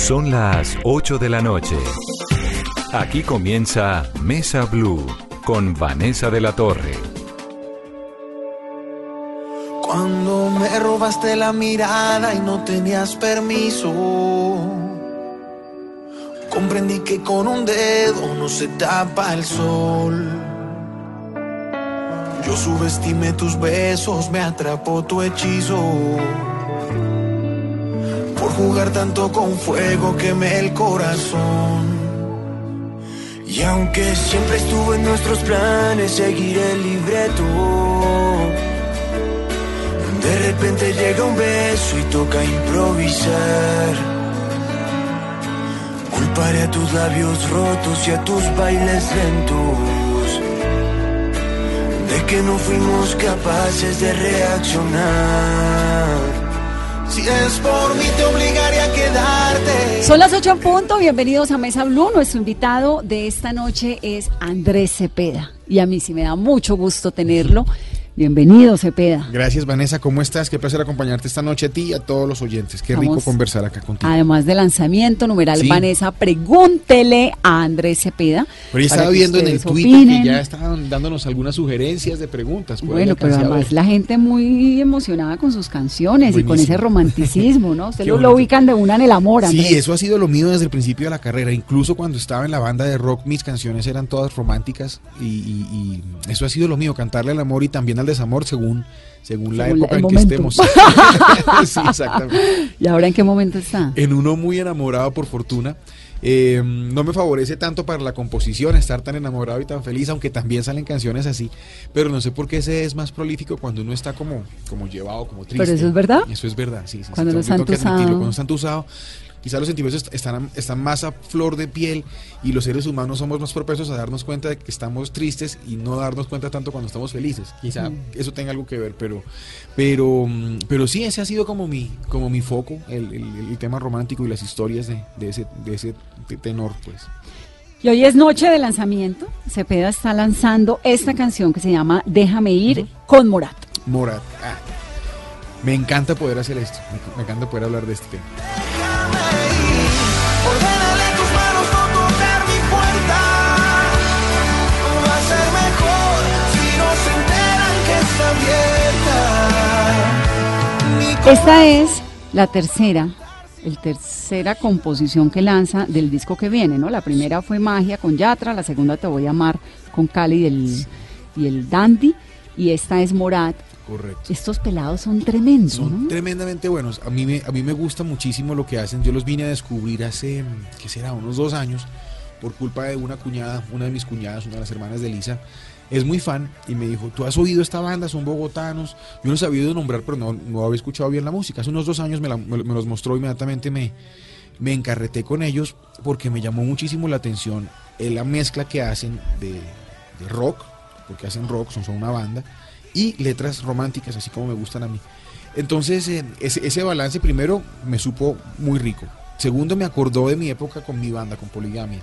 Son las 8 de la noche. Aquí comienza Mesa Blue con Vanessa de la Torre. Cuando me robaste la mirada y no tenías permiso, comprendí que con un dedo no se tapa el sol. Yo subestimé tus besos, me atrapó tu hechizo. Por jugar tanto con fuego quemé el corazón. Y aunque siempre estuvo en nuestros planes seguir el libreto, de repente llega un beso y toca improvisar. Culparé a tus labios rotos y a tus bailes lentos de que no fuimos capaces de reaccionar. Si es por mí te obligaría a quedarte. Son las 8 en punto, bienvenidos a Mesa Blue. Nuestro invitado de esta noche es Andrés Cepeda. Y a mí sí me da mucho gusto tenerlo. Bienvenido, Cepeda. Gracias, Vanessa. ¿Cómo estás? Qué placer acompañarte esta noche a ti y a todos los oyentes. Qué rico conversar acá contigo. Además del lanzamiento, numeral Sí. Vanessa, pregúntele a Andrés Cepeda. Pero ya estaba viendo en el ustedes Twitter que ya estaban dándonos algunas sugerencias de preguntas. Bueno, pero además la gente muy emocionada con sus canciones y con ese romanticismo, ¿no? Usted Qué lo, ubican de una en el amor, Andrés. Sí, eso ha sido lo mío desde el principio de la carrera. Incluso cuando estaba en la banda de rock, mis canciones eran todas románticas y, y- y eso ha sido lo mío, cantarle al amor y también al desamor según, según la Según la- época en que estemos. sí, exactamente. ¿Y ahora en qué momento está? En uno muy enamorado, por fortuna. Eh, no me favorece tanto para la composición estar tan enamorado y tan feliz, aunque también salen canciones así. Pero no sé por qué ese es más prolífico cuando uno está como, como llevado, como triste. Pero eso es verdad. Eso es verdad, sí. sí, Cuando sí, no. Cuando no está entusado, quizá los sentimientos est- están, están más a flor de piel y los seres humanos somos más propensos a darnos cuenta de que estamos tristes y no darnos cuenta tanto cuando estamos felices. Quizá Mm. eso tenga algo que ver, pero, pero, mm, pero sí, ese ha sido como mi, como mi foco, el, el- el tema romántico y las historias de, de ese, de ese te- tenor, pues. Y hoy es noche de lanzamiento. Cepeda está lanzando esta canción que se llama Déjame ir con Morat. Morat. ah, me encanta poder hacer esto, me, me encanta poder hablar de este tema. Esta es la tercera, el tercera composición que lanza del disco que viene, ¿no? La primera fue Magia con Yatra, la segunda Te voy a amar con Cali y el, y el Dandy, y esta es Morat. Correcto. Estos pelados son tremendos, Son ¿no? tremendamente buenos. A mí, me, a mí me gusta muchísimo lo que hacen. Yo los vine a descubrir hace, ¿qué será? Unos dos años, por culpa de una cuñada, una de mis cuñadas, una de las hermanas de Lisa. Es muy fan y me dijo, ¿tú has oído esta banda? Son bogotanos. Yo no sabía de nombrar, pero no, no había escuchado bien la música. Hace unos dos años me, los mostró inmediatamente, me, me encarreté con ellos porque me llamó muchísimo la atención la mezcla que hacen de, de rock, porque hacen rock, son, son una banda, y letras románticas, así como me gustan a mí. Entonces, eh, ese, ese balance primero me supo muy rico. Segundo, me acordó de mi época con mi banda, con Poligamia.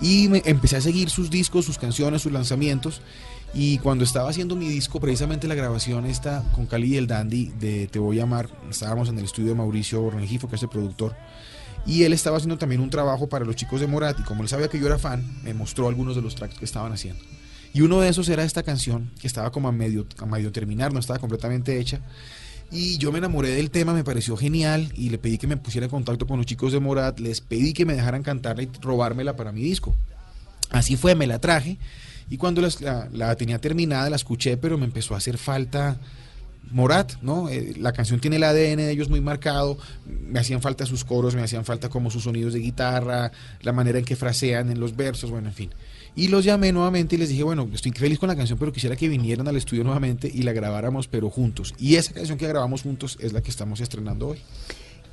Y me, empecé a seguir sus discos, sus canciones, sus lanzamientos. Y cuando estaba haciendo mi disco, precisamente la grabación esta con Cali y el Dandy de Te Voy a Amar, estábamos en el estudio de Mauricio Rengifo, que es el productor. Y él estaba haciendo también un trabajo para los chicos de Morat. Y como él sabía que yo era fan, me mostró algunos de los tracks que estaban haciendo. Y uno de esos era esta canción, que estaba como a medio, a medio terminar, no estaba completamente hecha. Y yo me enamoré del tema, me pareció genial y le pedí que me pusiera en contacto con los chicos de Morat, les pedí que me dejaran cantarla y robármela para mi disco. Así fue, me la traje y cuando la tenía terminada la escuché, pero me empezó a hacer falta Morat, ¿no? Eh, la canción tiene el ADN de ellos muy marcado, me hacían falta sus coros, me hacían falta como sus sonidos de guitarra, la manera en que frasean en los versos, bueno, en fin. Y los llamé nuevamente y les dije, bueno, estoy feliz con la canción, pero quisiera que vinieran al estudio nuevamente y la grabáramos, pero juntos. Y esa canción que grabamos juntos es la que estamos estrenando hoy.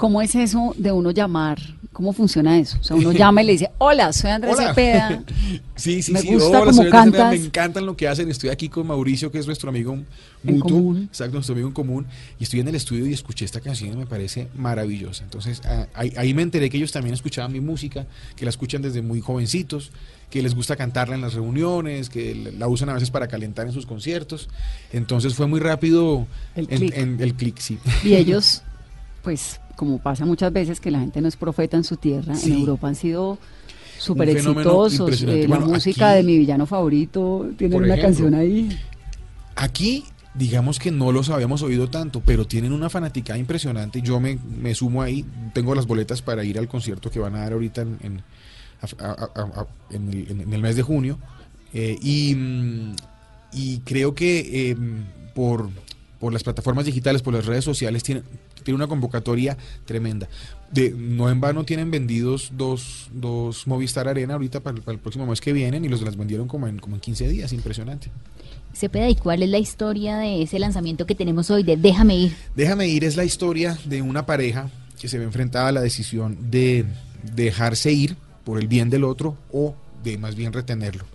¿Cómo es eso de uno llamar? ¿Cómo funciona eso? O sea, uno llama y le dice, hola, soy Andrés Hola. Cepeda. Sí, sí, Me sí. gusta Hola, soy Cepeda. Me encantan lo que hacen. Estoy aquí con Mauricio, que es nuestro amigo mutuo. común. Exacto, nuestro amigo en común. Y estoy en el estudio y escuché esta canción y me parece maravillosa. Entonces, ah, ahí, ahí me enteré que ellos también escuchaban mi música, que la escuchan desde muy jovencitos, que les gusta cantarla en las reuniones, que la- usan a veces para calentar en sus conciertos. Entonces fue muy rápido El en- clic. en el clic, sí. Y ellos, pues, como pasa muchas veces que la gente no es profeta en su tierra, Sí. en Europa han sido súper exitosos. eh, la Bueno, música aquí- de mi villano favorito tiene una ejemplo. canción ahí. Aquí, digamos que no los habíamos oído tanto, pero tienen una fanaticada impresionante. Yo me, me sumo ahí, tengo las boletas para ir al concierto que van a dar ahorita en, en, a- a- en el, en el mes de junio. Eh, y, mm, y creo que eh, por, por las plataformas digitales, por las redes sociales, tiene, tiene una convocatoria tremenda. De, no en vano tienen vendidos dos, dos Movistar Arena ahorita para el, para el próximo mes que vienen y los las vendieron como en, como en 15 días, impresionante. Cepeda, ¿y cuál es la historia de ese lanzamiento que tenemos hoy de Déjame ir? Déjame ir es la historia de una pareja que se ve enfrentada a la decisión de dejarse ir por el bien del otro o de más bien retenerlo.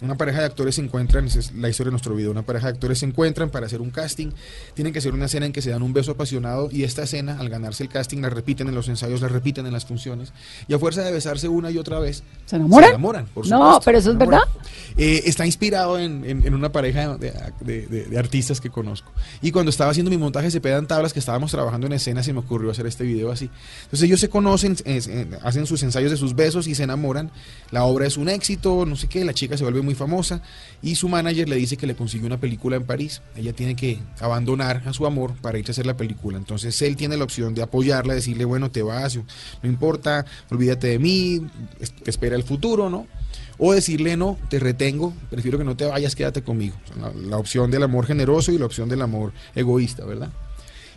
Una pareja de actores se encuentran, esa es la historia de nuestro video, una pareja de actores se encuentran para hacer un casting, tienen que hacer una escena en que se dan un beso apasionado y esta escena, al ganarse el casting, la repiten en los ensayos, la repiten en las funciones y a fuerza de besarse una y otra vez, ¿Se enamoran? se enamoran, por No, supuesto, pero eso es verdad. Eh, está inspirado en, en- en una pareja de, de- de- de artistas que conozco. Y cuando estaba haciendo mi montaje se pedan tablas que estábamos trabajando en escena, se me ocurrió hacer este video así. Entonces ellos se conocen, eh, hacen sus ensayos de sus besos y se enamoran. La obra es un éxito, no sé qué, la chica se vuelve muy famosa y su manager le dice que le consiguió una película en París. Ella tiene que abandonar a su amor para irse a hacer la película. Entonces él tiene la opción de apoyarla, decirle, bueno, te vas, no importa, olvídate de mí, es- espera el futuro, ¿no? O decirle, no, te retengo, prefiero que no te vayas, quédate conmigo. La, la opción del amor generoso y la opción del amor egoísta, ¿verdad?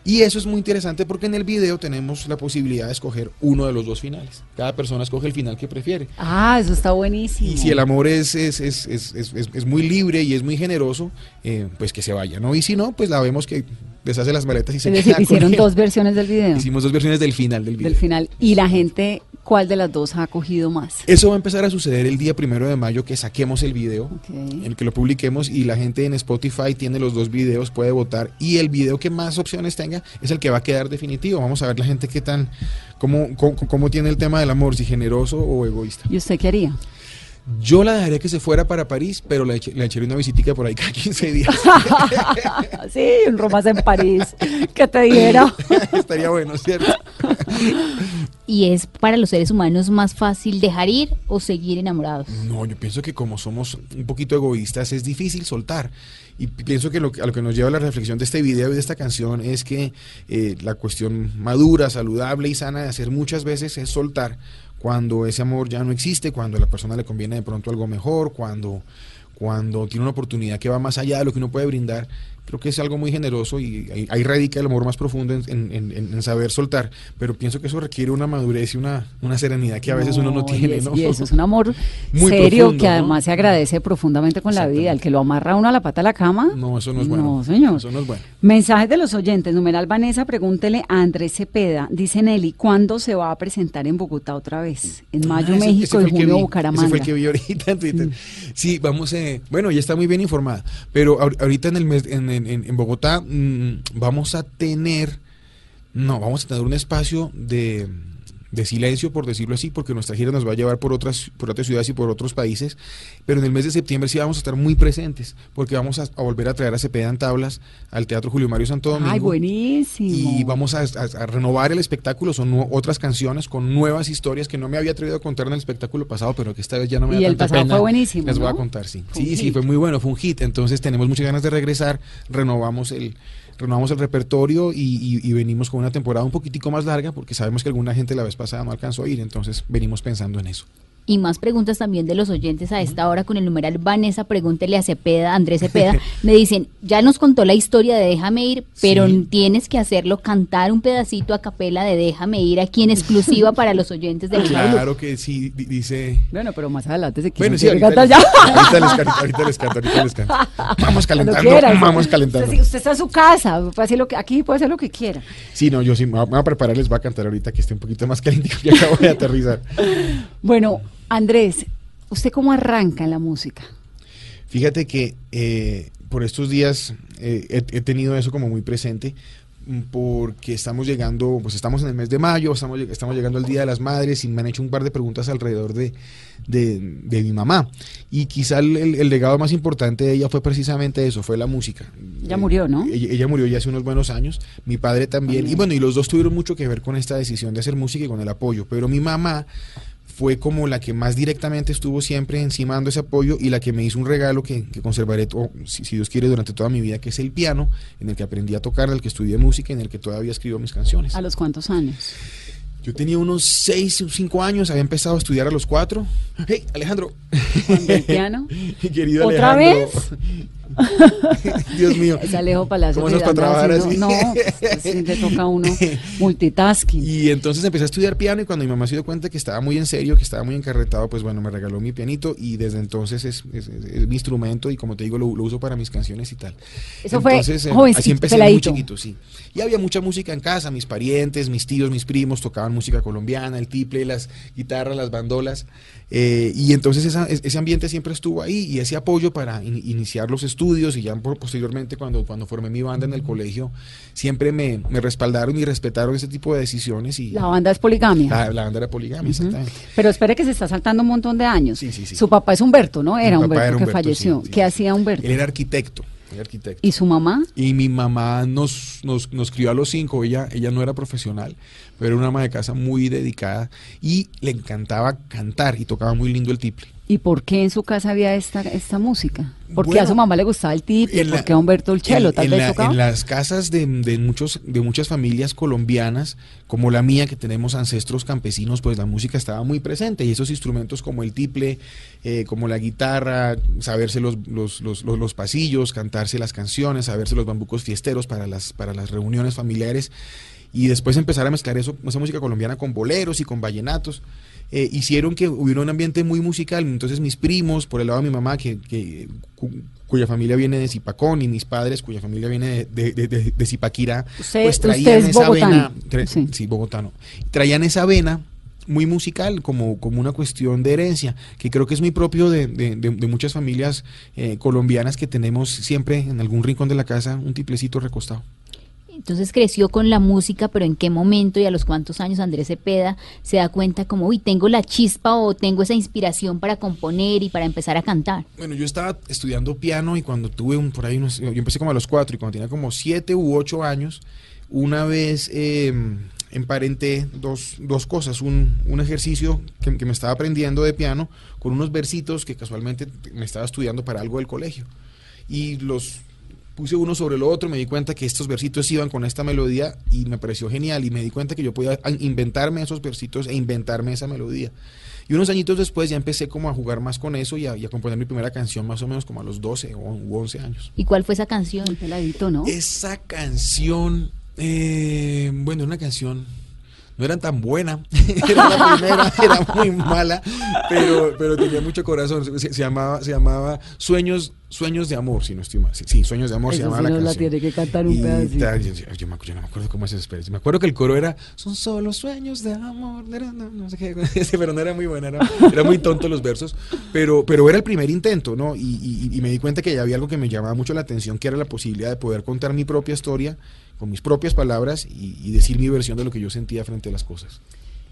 Y eso es muy interesante porque en el video tenemos la posibilidad de escoger uno de los dos finales. Cada persona escoge el final que prefiere. Ah, eso está buenísimo. Y si el amor es, es, es, es, es- es- es muy libre y es muy generoso, eh, pues que se vaya, ¿no? Y si no, pues la vemos que deshace las maletas y se queda hicieron dos versiones del video. Hicimos dos versiones del final del video. Del final. Y la gente, ¿cuál de las dos ha acogido más? Eso va a empezar a suceder el día primero de mayo que saquemos el video, Ok. en que lo publiquemos y la gente en Spotify tiene los dos videos, puede votar y el video que más opciones tenga es el que va a quedar definitivo. Vamos a ver la gente qué tan, cómo, cómo, cómo tiene el tema del amor, si generoso o egoísta. ¿Y usted qué haría? Yo la dejaría que se fuera para París, pero le, eche- le echaría una visitica por ahí cada 15 días. sí, un romance en París. que te diera? Estaría bueno, ¿cierto? ¿Y es para los seres humanos más fácil dejar ir o seguir enamorados? No, yo pienso que como somos un poquito egoístas es difícil soltar. Y pi- pienso que lo, que- a lo que nos lleva la reflexión de este video y de esta canción es que eh, la cuestión madura, saludable y sana de hacer muchas veces es soltar cuando ese amor ya no existe, cuando a la persona le conviene de pronto algo mejor, cuando, cuando tiene una oportunidad que va más allá de lo que uno puede brindar. Creo que es algo muy generoso y ahí, ahí radica el amor más profundo en, en- en- en saber soltar. Pero pienso que eso requiere una madurez y una, una serenidad que a veces uno no y tiene. es- ¿no? Y eso es un amor Muy serio profundo, que ¿no? además se agradece profundamente con la vida. El que lo amarra uno a la pata de la cama. No, eso no es bueno. No, señor. Eso no es bueno. Mensajes de los oyentes. Numeral Vanessa, pregúntele a Andrés Cepeda. Dice Nelly, ¿cuándo se va a presentar en Bogotá otra vez? En mayo Ah, ese- ese México y el junio vi, Bucaramanga. Ese fue el que vi ahorita en Twitter. Sí, vamos, eh, bueno, ya está muy bien informada. Pero ahor- ahorita en el mes, en, en- Bogotá mm, vamos a tener, no, vamos a tener un espacio de, de silencio, por decirlo así, porque nuestra gira nos va a llevar por otras, por otras ciudades y por otros países. Pero en el mes de septiembre sí vamos a estar muy presentes, porque vamos a, a volver a traer a Cepeda en tablas al Teatro Julio Mario Santo Domingo. Ay, buenísimo. Y vamos a, a- a renovar el espectáculo, son otras canciones con nuevas historias que no me había atrevido a contar en el espectáculo pasado, pero que esta vez ya no me da Y el pasado pena. fue buenísimo, Les voy a contar, sí. Fue Sí, sí, hit. fue muy bueno, fue un hit. Entonces tenemos muchas ganas de regresar, renovamos el renovamos el repertorio y, y- y venimos con una temporada un poquitico más larga porque sabemos que alguna gente la vez pasada no alcanzó a ir, entonces venimos pensando en eso. Y más preguntas también de los oyentes a esta hora con el numeral Vanessa, pregúntele a Cepeda, Andrés Cepeda. Me dicen, ya nos contó la historia de Déjame ir, pero Sí. tienes que hacerlo, cantar un pedacito a capela de Déjame ir aquí en exclusiva para los oyentes Blue. Claro que sí, di- dice Bueno, pero más adelante se Bueno, sí, ahorita cantar les, ya. ahorita les canto, ahorita les canto, ahorita les canto. Vamos calentando, vamos calentando. usted está en su casa, puede hacer lo que, aquí puede hacer lo que quiera. Sí, no, yo sí me voy a preparar, les voy a cantar ahorita que esté un poquito más caliente que acabo de aterrizar. Bueno, Andrés, ¿usted cómo arranca en la música? Fíjate que eh, por estos días eh, he, he tenido eso como muy presente. porque estamos llegando, pues estamos en el mes de mayo, estamos, estamos llegando al Día de las Madres y me han hecho un par de preguntas alrededor de, de, de mi mamá. Y quizá el, el, legado más importante de ella fue precisamente eso, fue la música. Ya murió, ¿no? Ella, ella, murió ya hace unos buenos años, mi padre también. Y bueno, y los dos tuvieron mucho que ver con esta decisión de hacer música y con el apoyo. Pero mi mamá fue como la que más directamente estuvo siempre encima dando ese apoyo y la que me hizo un regalo que, que conservaré, si, si, Dios quiere, durante toda mi vida, que es el piano, en el que aprendí a tocar, del que estudié música, en el que todavía escribo mis canciones. ¿A los cuántos años? Yo tenía unos 6 o 5 años, había empezado a estudiar a los 4. ¡Hey, Alejandro! ¿El piano? Querido ¿Otra Alejandro. vez? Dios mío. Es Alejo Palacio. ¿Cómo para trabajar así? No, pues, sí, le toca a uno multitasking. Y entonces empecé a estudiar piano y cuando mi mamá se dio cuenta que estaba muy en serio, que estaba muy encarretado, pues bueno, me regaló mi pianito y desde entonces es, es, es, es mi instrumento y como te digo, lo, lo, uso para mis canciones y tal. Eso entonces, fue jovencito, así empecé peladito. muy chiquito, sí. Y había mucha música en casa, mis parientes, mis tíos, mis primos tocaban música colombiana, el tiple, las guitarras, las bandolas. Eh, y entonces esa, ese ambiente siempre estuvo ahí y ese apoyo para in, iniciar los estudios y ya posteriormente cuando, cuando formé mi banda en el colegio, siempre me, me, respaldaron y respetaron ese tipo de decisiones. Y la banda es poligamia. La, la banda era poligamia, uh -huh. exactamente. Pero espere que se está saltando un montón de años. Sí, sí, sí. Su papá es Humberto, ¿no? Era Humberto era que Humberto, falleció. sí, sí, ¿Qué hacía Humberto? Él era arquitecto. arquitecto. ¿Y su mamá? Y mi mamá nos, nos, nos crió a los cinco, ella, ella no era profesional, pero era una ama de casa muy dedicada y le encantaba cantar y tocaba muy lindo el tiple. ¿Y por qué en su casa había esta, esta música? ¿Por qué Bueno, a su mamá le gustaba el tiple? en ¿Por la- qué a Humberto el chelo? en, Tal en vez la- tocaba. en las casas de, de muchos, de muchas familias colombianas, como la mía, que tenemos ancestros campesinos, pues la música estaba muy presente y esos instrumentos como el tiple, eh, como la guitarra, saberse los, los, los, los- los pasillos, cantarse las canciones, saberse los bambucos fiesteros para las, para las reuniones familiares y después empezar a mezclar eso, esa música colombiana con boleros y con vallenatos. eh, hicieron que hubiera un ambiente muy musical. Entonces mis primos, por el lado de mi mamá, que, que- cu- cuya familia viene de Zipacón, y mis padres, cuya familia viene de, de, de- de Zipaquirá, Usted- pues traían es esa bogotano. vena, tra- Sí. sí, bogotano, traían esa vena muy musical como, como una cuestión de herencia, que creo que es muy propio de, de- de- de muchas familias eh, colombianas que tenemos siempre en algún rincón de la casa un tiplecito recostado. Entonces creció con la música, pero ¿en qué momento y a los cuántos años Andrés Cepeda se da cuenta como, uy, tengo la chispa o tengo esa inspiración para componer y para empezar a cantar? Bueno, yo estaba estudiando piano y cuando tuve un, por ahí unos, yo empecé como a los cuatro y cuando tenía como siete u ocho años, una vez eh, emparenté dos, dos cosas, un, un ejercicio que, que me estaba aprendiendo de piano con unos versitos que casualmente me estaba estudiando para algo del colegio. Y los puse uno sobre el otro, me di cuenta que estos versitos iban con esta melodía y me pareció genial y me di cuenta que yo podía inventarme esos versitos e inventarme esa melodía. Y unos añitos después ya empecé como a jugar más con eso y a, y a componer mi primera canción más o menos como a los 12 o u 11 años. ¿Y cuál fue esa canción? Un peladito, ¿no? Esa canción, eh, bueno, una canción no era tan buena, era la primera, era muy mala, pero, pero tenía mucho corazón. Se, se llamaba, se llamaba Sueños, Sueños de Amor, si no estoy mal. Sí, sí, Sueños de Amor se Eso llamaba sí la la canción. tiene que cantar un pedacito. tal, yo, yo- yo me, acu- yo no me acuerdo cómo es espérate. Me acuerdo que el coro era Son solo sueños de amor, no, no, no sé qué, pero no era muy buena, era, era muy tonto los versos, pero, pero era el primer intento, ¿no? Y, y- y me di cuenta que ya había algo que me llamaba mucho la atención, que era la posibilidad de poder contar mi propia historia con mis propias palabras y, y decir mi versión de lo que yo sentía frente a las cosas.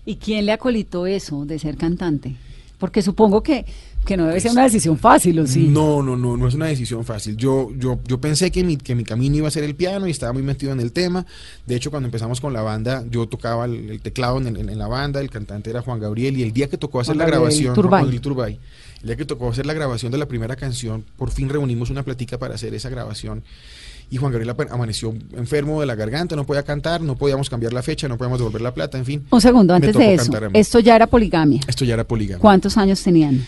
¿Y quién le acolitó eso de ser cantante? Porque supongo que, que no debe ser una decisión fácil, ¿o sí? No, no, no, no es una decisión fácil. Yo, yo, yo pensé que mi, que mi camino iba a ser el piano y estaba muy metido en el tema. De hecho, cuando empezamos con la banda, yo tocaba el, el teclado en, el- en la banda, el cantante era Juan Gabriel y el día que tocó hacer Juan la grabación, Turbay. Juan Turbay, el día que tocó hacer la grabación de la primera canción, por fin reunimos una platica para hacer esa grabación. Y Juan Gabriel amaneció enfermo de la garganta, no podía cantar, no podíamos cambiar la fecha, no podíamos devolver la plata, en fin. Un segundo, antes de eso, esto ya era poligamia. Esto ya era poligamia. ¿Cuántos años tenían?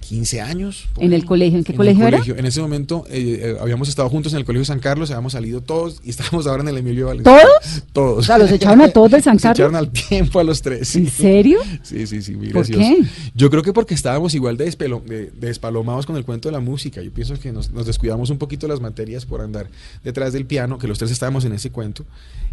15 años. ¿En el colegio? ¿En qué el colegio era? En ese momento eh, eh, habíamos estado juntos en el colegio San Carlos, habíamos salido todos y estábamos ahora en el Emilio Valenzuela. ¿Todos? Todos. O sea, los echaron a todos del San Se echaron Carlos. al tiempo a los tres. ¿En serio? Sí, sí, sí, muy ¿Por gracioso. qué? Yo creo que porque estábamos igual de, despelo- de- de despalomados con el cuento de la música. Yo pienso que nos, nos descuidamos un poquito las materias por andar detrás del piano, que los tres estábamos en ese cuento.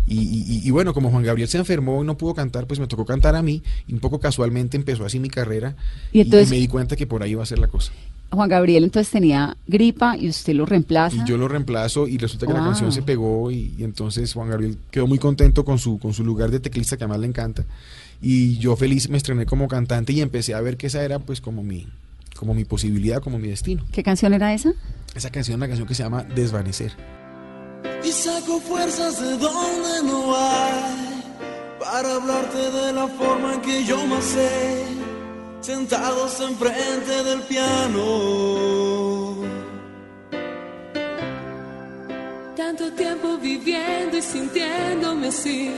Y, y- y bueno, como Juan Gabriel se enfermó y no pudo cantar, pues me tocó cantar a mí. Y un poco casualmente empezó así mi carrera. Y entonces- me di cuenta que por ahí iba a ser la cosa. Juan Gabriel entonces tenía gripa y usted lo reemplaza. Y yo lo reemplazo y resulta que la Wow. canción se pegó y, y entonces Juan Gabriel quedó muy contento con su, con su lugar de teclista que además le encanta. Y yo feliz me estrené como cantante y empecé a ver que esa era pues como mi, como mi posibilidad, como mi destino. ¿Qué canción era esa? Esa canción es una canción que se llama Desvanecer. Y saco fuerzas de donde no hay para hablarte de la forma en que yo más sé, sentados enfrente del piano. Tanto tiempo viviendo y sintiéndome así.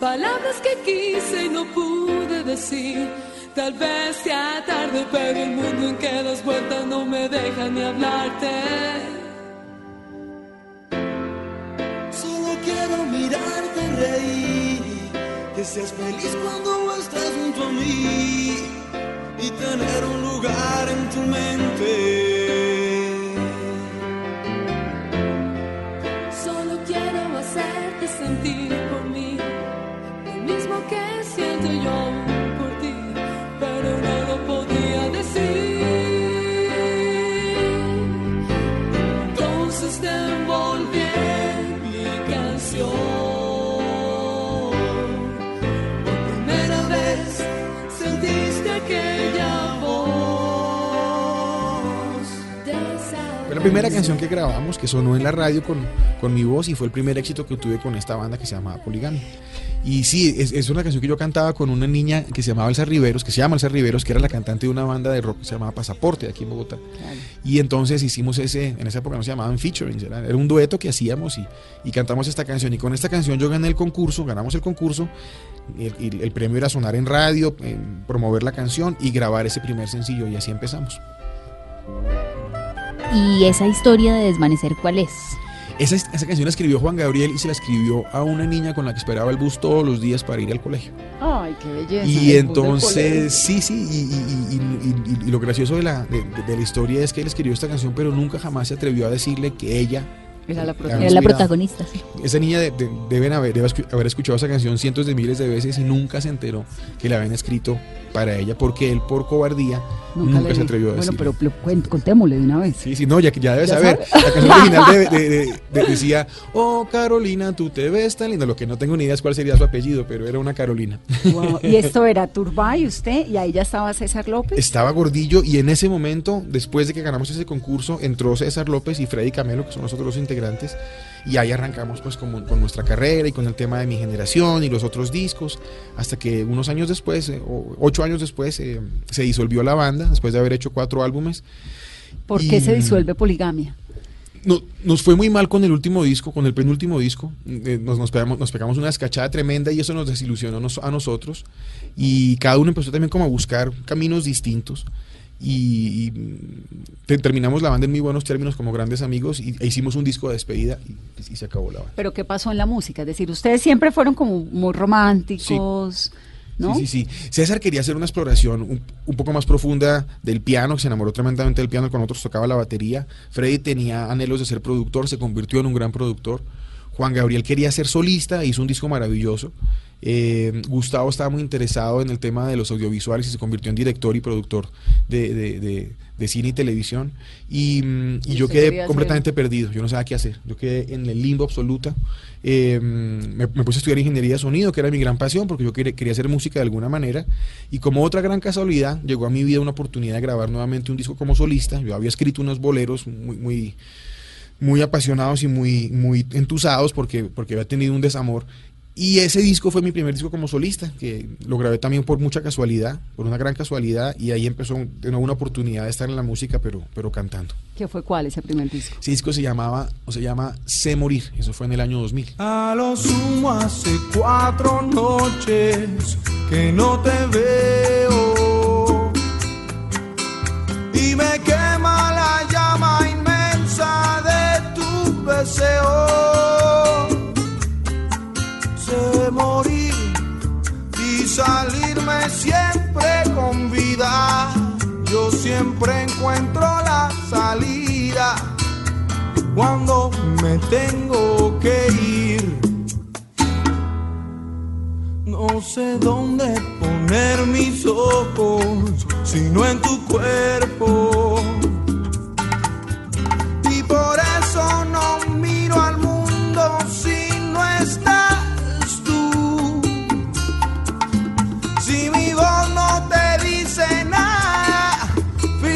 Palabras que quise y no pude decir. Tal vez sea tarde, pero el mundo en que das vueltas no me deja ni hablarte. Solo quiero mirarte reír, que seas feliz cuando estés junto a mí y tener un lugar en tu mente. La primera canción que grabamos, que sonó en la radio con, con mi voz y fue el primer éxito que tuve con esta banda que se llamaba Poligamia. Y sí, es, es una canción que yo cantaba con una niña que se llamaba Elsa Riveros, que se llama Elsa Riveros, que era la cantante de una banda de rock que se llamaba Pasaporte aquí en Bogotá. Y entonces hicimos ese, en esa época no se llamaban featuring, era, era un dueto que hacíamos y, y cantamos esta canción. Y con esta canción yo gané el concurso, ganamos el concurso. y El, y el premio era sonar en radio, en promover la canción y grabar ese primer sencillo. Y así empezamos. ¿Y esa historia de desvanecer cuál es? Esa, esa canción la escribió Juan Gabriel y se la escribió a una niña con la que esperaba el bus todos los días para ir al colegio. Ay, qué belleza. Y entonces, sí, sí, y, y- y- y- y lo gracioso de la, de, la historia es que él escribió esta canción, pero nunca jamás se atrevió a decirle que ella Era la protagonista. Era la inspirado. protagonista, sí. Esa niña de- de- deben haber, debe haber escuchado esa canción cientos de miles de veces y nunca se enteró que la habían escrito para ella, porque él por cobardía nunca, le se atrevió a Bueno, decirlo. pero, contémosle de una vez. Sí, sí, no, ya, ya debes Ya saber. sabe. La canción original de- de- de- de- decía, oh Carolina, tú te ves tan linda. Lo que no tengo ni idea es cuál sería su apellido, pero era una Carolina. Wow. Y esto era Turbay, usted, y ahí ya estaba César López. Estaba gordillo y en ese momento, después de que ganamos ese concurso, entró César López y Freddy Camelo, que son los otros dos integrantes, y ahí arrancamos pues con nuestra carrera y con el tema de mi generación y los otros discos, hasta que unos años después, eh, o ocho años después, eh, se disolvió la banda, después de haber hecho cuatro álbumes. ¿Por qué se disuelve Poligamia? No- nos fue muy mal con el último disco, con el penúltimo disco. Eh, nos, nos, pegamos, nos pegamos una descachada tremenda y eso nos desilusionó nos- a nosotros. Y cada uno empezó también como a buscar caminos distintos. Y, y, te- terminamos la banda en muy buenos términos como grandes amigos y, e hicimos un disco de despedida y, y se acabó la banda. Pero ¿qué pasó en la música? Es decir, ustedes siempre fueron como muy románticos, ¿no? Sí, sí, sí. César quería hacer una exploración un, un poco más profunda del piano, que se enamoró tremendamente del piano, con nosotros tocaba la batería. Freddy tenía anhelos de ser productor, se convirtió en un gran productor. Juan Gabriel quería ser solista, hizo un disco maravilloso. Eh, Gustavo estaba muy interesado en el tema de los audiovisuales y se convirtió en director y productor de, de- de- de cine y televisión. Y, mm, y ¿Y yo quedé completamente perdido, yo no sabía qué hacer. Yo quedé en el limbo absoluta. Eh, me, me puse a estudiar ingeniería de sonido, que era mi gran pasión, porque yo quería, quería hacer música de alguna manera. Y como otra gran casualidad, llegó a mi vida una oportunidad de grabar nuevamente un disco como solista. Yo había escrito unos boleros muy, muy, muy apasionados y muy, muy entusados porque, porque había tenido un desamor. Y ese disco fue mi primer disco como solista, que lo grabé también por mucha casualidad, por una gran casualidad, y ahí empezó de nuevo una oportunidad de estar en la música, pero, pero cantando. ¿Qué fue cuál ese primer disco? Ese disco se llamaba, o se llama Sé Morir, eso fue en el año 2000. A lo sumo hace cuatro noches que no te veo y me quema encuentro la salida cuando me tengo que ir. No sé dónde poner mis ojos, sino en tu cuerpo. Y por eso no miro al mundo si no está.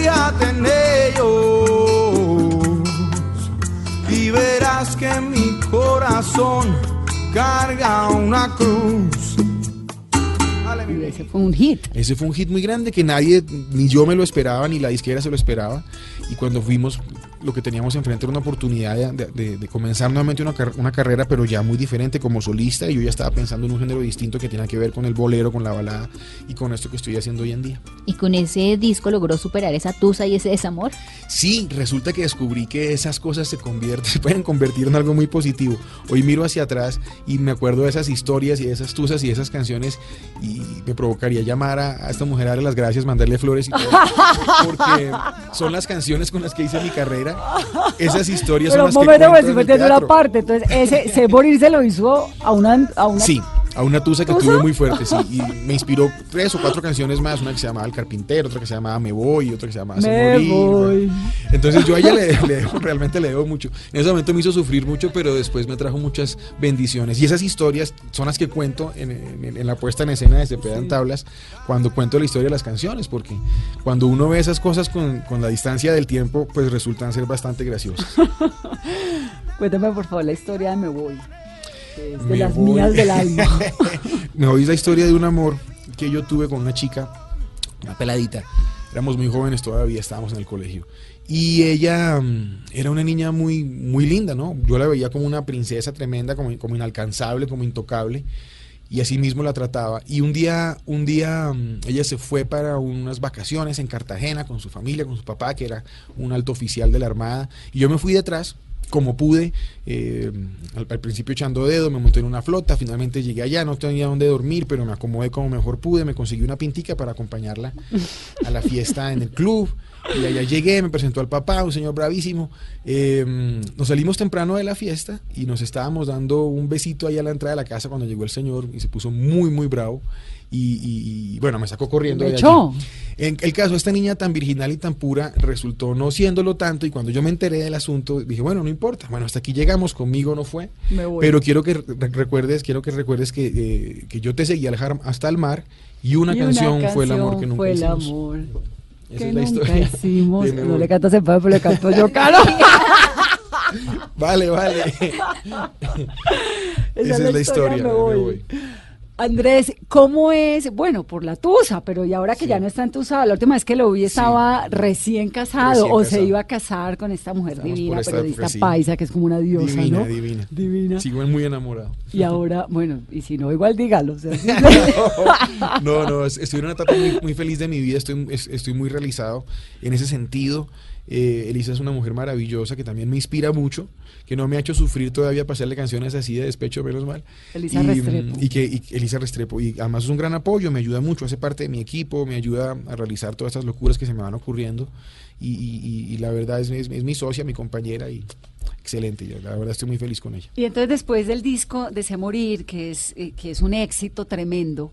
fíjate y verás que mi corazón carga una cruz. Ese fue un hit. Ese fue un hit muy grande que nadie, ni yo me lo esperaba, ni la disquera se lo esperaba. Y cuando fuimos, lo que teníamos enfrente era una oportunidad de, de- de comenzar nuevamente una, car- una carrera, pero ya muy diferente como solista. Y yo ya estaba pensando en un género distinto que tenía que ver con el bolero, con la balada y con esto que estoy haciendo hoy en día. Y con ese disco logró superar esa tusa y ese desamor. Sí, resulta que descubrí que esas cosas se convierten, se pueden convertir en algo muy positivo. Hoy miro hacia atrás y me acuerdo de esas historias y de esas tusas y de esas canciones y me provocaría llamar a, a esta mujer a darle las gracias, mandarle flores y todo, porque son las canciones con las que hice mi carrera. Esas historias Pero un son las que momento, pues cuento si entiendo una parte. Entonces, ese Se Morir se lo hizo a una. A una Sí, a una tusa que ¿Tusa? tuve muy fuerte, sí. Y me inspiró tres o cuatro canciones más, una que se llamaba El Carpintero, otra que se llamaba Me Voy, otra que se llamaba Se Me Morir. voy. Entonces yo a ella le, le debo, realmente le debo mucho. En ese momento me hizo sufrir mucho, pero después me trajo muchas bendiciones. Y esas historias son las que cuento en, en- en la puesta en escena de Cepeda en Tablas, cuando cuento la historia de las canciones, porque cuando uno ve esas cosas con, con la distancia del tiempo, pues resultan ser bastante graciosas. Cuéntame, por favor, la historia de Me Voy. Que es de Me las voy. mías del alma. Me oís la historia de un amor que yo tuve con una chica, una peladita. Éramos muy jóvenes todavía, estábamos en el colegio. Y ella mm, era una niña muy, muy linda, ¿no? Yo la veía como una princesa tremenda, como, como inalcanzable, como intocable. Y así mismo la trataba. Y un día, un día mm, ella se fue para unas vacaciones en Cartagena con su familia, con su papá, que era un alto oficial de la Armada. Y yo me fui detrás, como pude, eh, al, al principio echando dedo, me monté en una flota, finalmente llegué allá, no tenía dónde dormir, pero me acomodé como mejor pude, me conseguí una pintica para acompañarla a la fiesta en el club. Y allá llegué, me presentó al papá, un señor bravísimo. Eh, nos salimos temprano de la fiesta y nos estábamos dando un besito ahí a la entrada de la casa cuando llegó el señor y se puso muy, muy bravo. Y, y- y, bueno, me sacó corriendo. Me de allí. En el caso, esta niña tan virginal y tan pura resultó no siéndolo tanto. Y cuando yo me enteré del asunto, dije, bueno, no importa. Bueno, hasta aquí llegamos, conmigo no fue. Me voy. Pero quiero que re- recuerdes, quiero que recuerdes que, eh, que yo te seguí hasta el mar y una, Y canción, fue el amor que nunca fue el amor Esa que es la historia. hicimos. de No le cantas en pero le canto yo, caro. Vale, vale. Esa es la historia. Me de Me Voy. Andrés, ¿cómo es? Bueno, por la tusa, pero y ahora que Sí. ya no está entusado, la última vez que lo vi estaba recién casado Recién o casado. se iba a casar con esta mujer Estamos divina, periodista sí. paisa, que es como una diosa, Divina, ¿no? divina. Divina. Sigo muy enamorado. Y ahora, bueno, y si no, igual dígalo. o sea, sí. No, no, es- estoy en una etapa muy, muy feliz de mi vida, estoy, es- estoy muy realizado en ese sentido. Eh, Elisa es una mujer maravillosa que también me inspira mucho, que no me ha hecho sufrir todavía para hacerle canciones así de despecho, menos mal. Elisa y, Restrepo. Y que y Elisa Restrepo, y además es un gran apoyo, me ayuda mucho, hace parte de mi equipo, me ayuda a realizar todas estas locuras que se me van ocurriendo. Y, y- y- y la verdad es, es- es mi socia, mi compañera, y excelente, yo la verdad estoy muy feliz con ella. Y entonces después del disco Desea Morir, que es, eh, que es un éxito tremendo,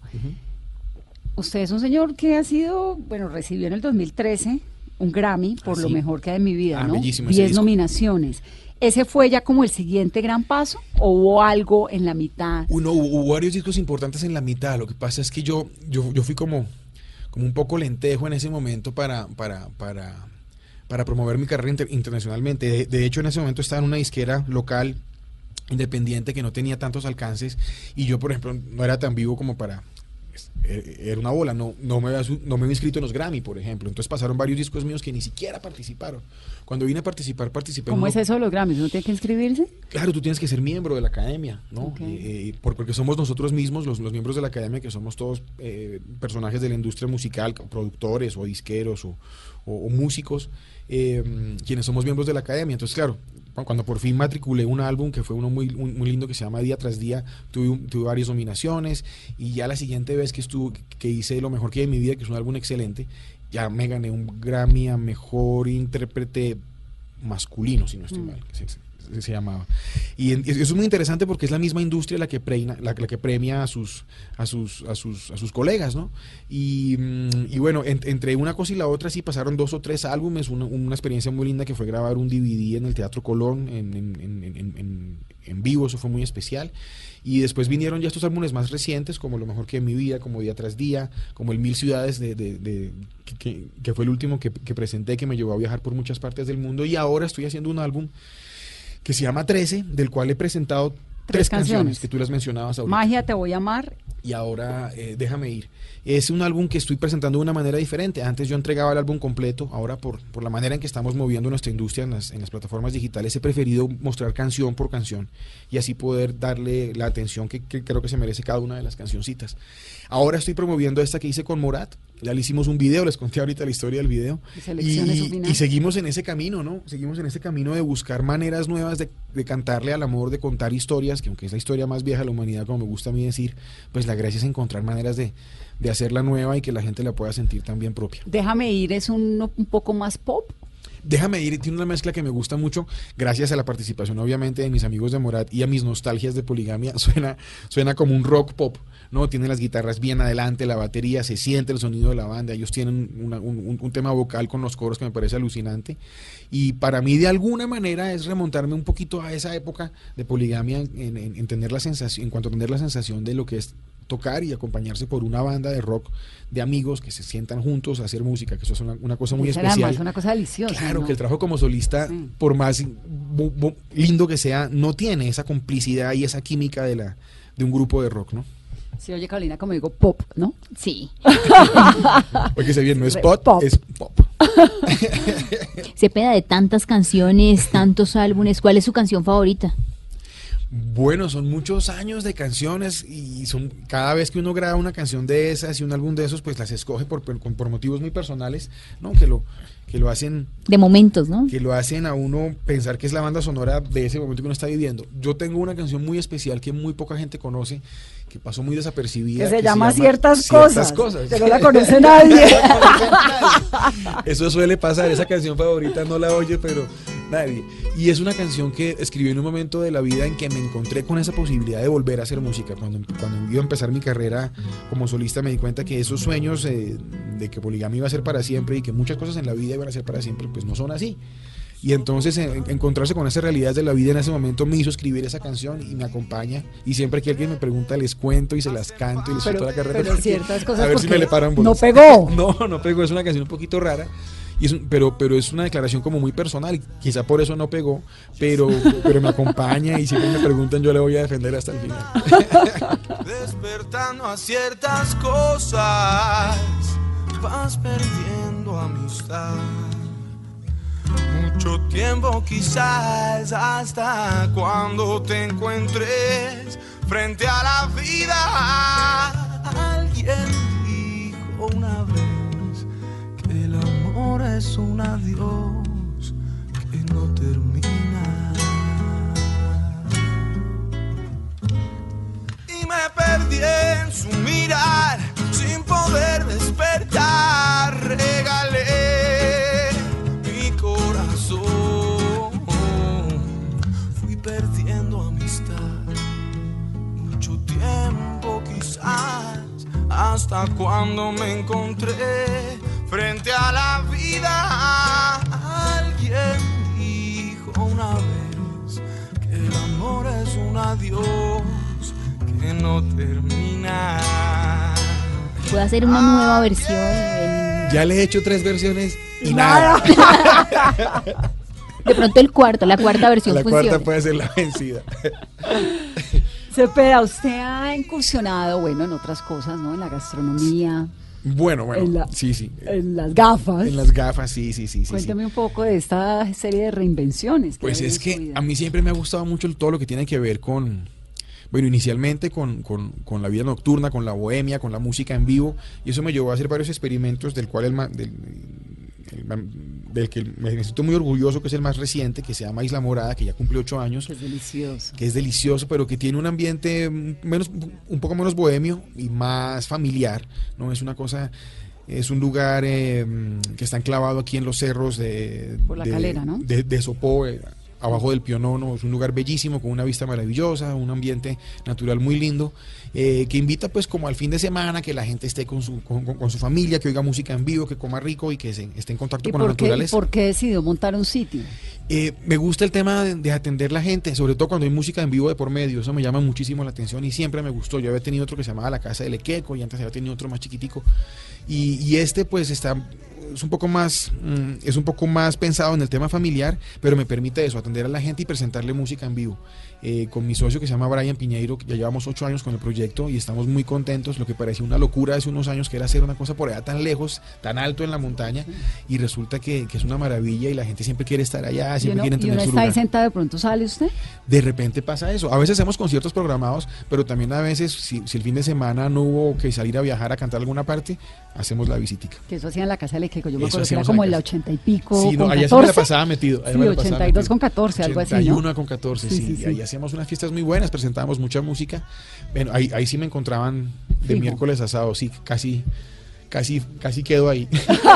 usted es un señor que ha sido, bueno, recibió en el 2013 un Grammy por Ah, lo sí. mejor que hay en mi vida, Ah, ¿no? Diez nominaciones. ¿Ese fue ya como el siguiente gran paso o hubo algo en la mitad? Uno, hubo, hubo varios discos importantes en la mitad. Lo que pasa es que yo, yo, yo fui como, como un poco lentejo en ese momento para, para, para, para promover mi carrera inter- internacionalmente. De, de hecho, en ese momento estaba en una disquera local independiente que no tenía tantos alcances y yo, por ejemplo, no era tan vivo como para... es- eh, Era una bola, no, no, me había, no me había inscrito en los Grammy, por ejemplo. Entonces pasaron varios discos míos que ni siquiera participaron. Cuando vine a participar, participé en ¿Cómo uno- es eso de los Grammys? ¿Uno tiene que inscribirse? Claro, tú tienes que ser miembro de la academia, ¿no? Eh, por- porque somos nosotros mismos, los, los miembros de la academia, que somos todos eh, personajes de la industria musical, productores o disqueros o, o- o músicos, eh, quienes somos miembros de la academia. Entonces, claro, cuando por fin matriculé un álbum, que fue uno muy, muy, lindo que se llama Día tras Día, tuve, un- tuve varias nominaciones y ya la siguiente vez que estuvo, que hice lo mejor que hay en mi vida, que es un álbum excelente, ya me gané un Grammy a Mejor Intérprete masculino, si no estoy Mm. mal, se, se- se llamaba. Y eso es muy interesante porque es la misma industria la que, preina- la, que premia a sus, a sus, a sus, a sus colegas, ¿no? Y, mm, y bueno, en- entre una cosa y la otra sí pasaron dos o tres álbumes, una, una experiencia muy linda que fue grabar un DVD en el Teatro Colón en, en- en- en- vivo, eso fue muy especial. Y después vinieron ya estos álbumes más recientes, como Lo Mejor que mi vida, como Día tras Día, como el Mil Ciudades, de, de- de- que- que fue el último que, que presenté, que me llevó a viajar por muchas partes del mundo. Y ahora estoy haciendo un álbum que se llama 13, del cual he presentado Tres canciones. que tú las mencionabas ahorita. Magia, te voy a amar. y ahora eh, Déjame ir. Es un álbum que estoy presentando de una manera diferente. Antes yo entregaba el álbum completo, ahora por, por la manera en que estamos moviendo nuestra industria en las, en las plataformas digitales he preferido mostrar canción por canción y así poder darle la atención que, que creo que se merece cada una de las cancioncitas. Ahora estoy promoviendo esta que hice con Morat. Ya le hicimos un video, les conté ahorita la historia del video. Y seguimos en ese camino, ¿no? Seguimos en ese camino de buscar maneras nuevas de, de cantarle al amor, de contar historias, que aunque es la historia más vieja de la humanidad, como me gusta a mí decir, pues la gracia es encontrar maneras de, de hacerla nueva y que la gente la pueda sentir también propia. Déjame ir es un, un poco más pop. Déjame ir, tiene una mezcla que me gusta mucho, gracias a la participación obviamente de mis amigos de Morat y a mis nostalgias de poligamia, suena, suena como un rock pop, ¿no? Tiene las guitarras bien adelante, la batería, se siente el sonido de la banda, ellos tienen una- un, tema vocal con los coros que me parece alucinante y para mí de alguna manera es remontarme un poquito a esa época de poligamia en, en- en tener la sensación, en cuanto a tener la sensación de lo que es tocar y acompañarse por una banda de rock de amigos que se sientan juntos a hacer música, que eso es una, una cosa muy Esa especial. es una cosa deliciosa. Claro, ¿no? que el trabajo como solista, Sí. por más lindo que sea, no tiene esa complicidad y esa química de la de un grupo de rock, ¿no? Sí, oye, Carolina, como digo, pop, ¿no? Sí. Porque se bien, no es pop. es pop. Cepeda, de tantas canciones, tantos álbumes, ¿cuál es su canción favorita? Bueno, son muchos años de canciones y son cada vez que uno graba una canción de esas y un álbum de esos, pues las escoge por, por, por motivos muy personales, ¿no? Que lo que lo hacen De momentos, ¿no? que lo hacen a uno pensar que es la banda sonora de ese momento que uno está viviendo. Yo tengo una canción muy especial que muy poca gente conoce, que pasó muy desapercibida. Que se llama Ciertas Cosas, cosas. que no la conoce nadie. Eso suele pasar, esa canción favorita no la oye, pero nadie. Y es una canción que escribí en un momento de la vida en que me encontré con esa posibilidad de volver a hacer música. Cuando, cuando iba a empezar mi carrera como solista me di cuenta que esos sueños eh, de que poligamia iba a ser para siempre y que muchas cosas en la vida iban a ser para siempre, pues no son así. Y entonces en- encontrarse con esas realidades de la vida en ese momento me hizo escribir esa canción y me acompaña. Y siempre que alguien me pregunta les cuento y se las canto y les Pero, suelto la carrera. pero ciertas cosas a ver si me le paran no pegó. No, no pegó, es una canción un poquito rara. Y es pero, pero es una declaración como muy personal. Quizá por eso no pegó, pero, pero me acompaña y siempre me preguntan, yo le voy a defender hasta el final. Despertando a ciertas cosas, vas perdiendo amistad. Mucho tiempo quizás hasta cuando te encuentres frente a la vida. Alguien dijo una vez es un adiós que no termina. y me perdí en su mirar sin poder despertar. Regalé mi corazón, fui perdiendo amistad mucho tiempo quizás hasta cuando me encontré frente a la vida. Alguien dijo una vez que el amor es un adiós que no termina. Puede hacer una nueva versión. Ya le he hecho tres versiones y nada. De pronto el cuarto, la cuarta versión La cuarta puede ser la vencida. Cepeda, usted ha incursionado, bueno, en otras cosas, ¿no? En la gastronomía, Bueno, En bueno, la- sí, sí. en las gafas. En las gafas, sí, sí, sí. Cuéntame un poco de esta serie de reinvenciones. que Pues en es que vida. a mí siempre me ha gustado mucho el- todo lo que tiene que ver con, bueno, inicialmente con, con- con la vida nocturna, con la bohemia, con la música en vivo, y eso me llevó a hacer varios experimentos, del cual el, del, del que me siento muy orgulloso, que es el más reciente, que se llama Isla Morada, que ya cumplió ocho años, Que es delicioso. que es delicioso, pero que tiene un ambiente mm, menos, un poco menos bohemio y más familiar, ¿no? Es una cosa, es un lugar eh, mm, que está enclavado aquí en los cerros de, Por la de- calera, ¿no? de, de Sopó, eh, abajo del Pionono, es un lugar bellísimo, con una vista maravillosa, un ambiente natural muy lindo, eh, que invita pues como al fin de semana, que la gente esté con su, con, con- su familia, que oiga música en vivo, que coma rico y que se, esté en contacto ¿Y con la y naturaleza. por qué decidió montar un sitio? Eh, me gusta el tema de, de atender la gente, sobre todo cuando hay música en vivo de por medio, eso me llama muchísimo la atención y siempre me gustó. Yo había tenido otro que se llamaba La Casa del Equeco y antes había tenido otro más chiquitico. Y, y este pues está es un poco más, mm, es un poco más pensado en el tema familiar, pero me permite eso, atender a la gente y presentarle música en vivo. Eh, con mi socio que se llama Brian Piñeiro, que ya llevamos ocho años con el proyecto y estamos muy contentos. Lo que parecía una locura hace unos años que era hacer una cosa por allá tan lejos, tan alto en la montaña, y resulta que, que es una maravilla y la gente siempre quiere estar allá, Y siempre quiere y tener uno su está ahí sentado, de pronto sale usted. De repente pasa eso. A veces hacemos conciertos programados, pero también a veces, si, si el fin de semana no hubo que salir a viajar a cantar alguna parte, hacemos la visitica. Que eso hacía en la casa de Lequeco. Yo me acuerdo que era como en la ochenta y pico. Sí, no, allá se me la 14. pasaba metido. allá Sí, me la pasaba 82 metido. con 14, algo así, ¿no? 81 con 14, Sí, sí. sí, y sí. Hacíamos unas fiestas muy buenas, presentábamos mucha música. Bueno, ahí, ahí sí me encontraban de Fijo. miércoles a sábado, sí, casi, casi, casi quedo ahí.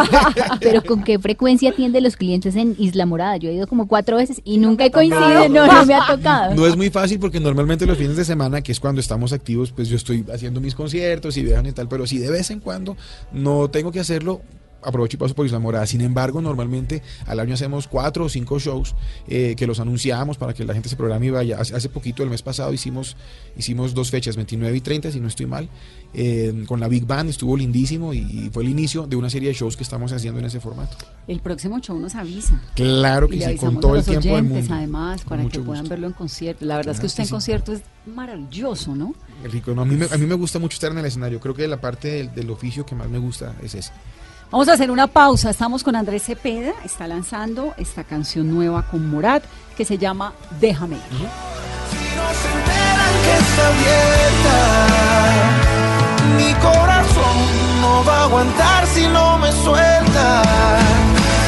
Pero ¿con qué frecuencia atiende los clientes en Isla Morada? Yo he ido como cuatro veces y nunca he coincidido, no, no me ha tocado. No es muy fácil porque normalmente los fines de semana, que es cuando estamos activos, pues yo estoy haciendo mis conciertos y viajan y tal, pero si de vez en cuando no tengo que hacerlo, aprovecho y paso por Isla Morada. Sin embargo, normalmente al año hacemos cuatro o cinco shows eh, que los anunciamos para que la gente se programe y vaya. Hace, poquito, el mes pasado, hicimos, hicimos dos fechas, 29 y 30, si no estoy mal, eh, con la Big Band, estuvo lindísimo y, y fue el inicio de una serie de shows que estamos haciendo en ese formato. El próximo show nos avisa. Claro Y que le sí, con todo a el los tiempo del oyentes, mundo. además, para que mucho puedan gusto. verlo en concierto. La verdad es que Claro usted que en sí. concierto es maravilloso, ¿no? Rico, no, a, mí me, a mí me gusta mucho estar en el escenario. Creo que la parte del, del oficio que más me gusta es esa. Vamos a hacer una pausa. Estamos con Andrés Cepeda. Está lanzando esta canción nueva con Morat que se llama Déjame. Si no se enteran que está abierta, mi corazón no va a aguantar si no me suelta.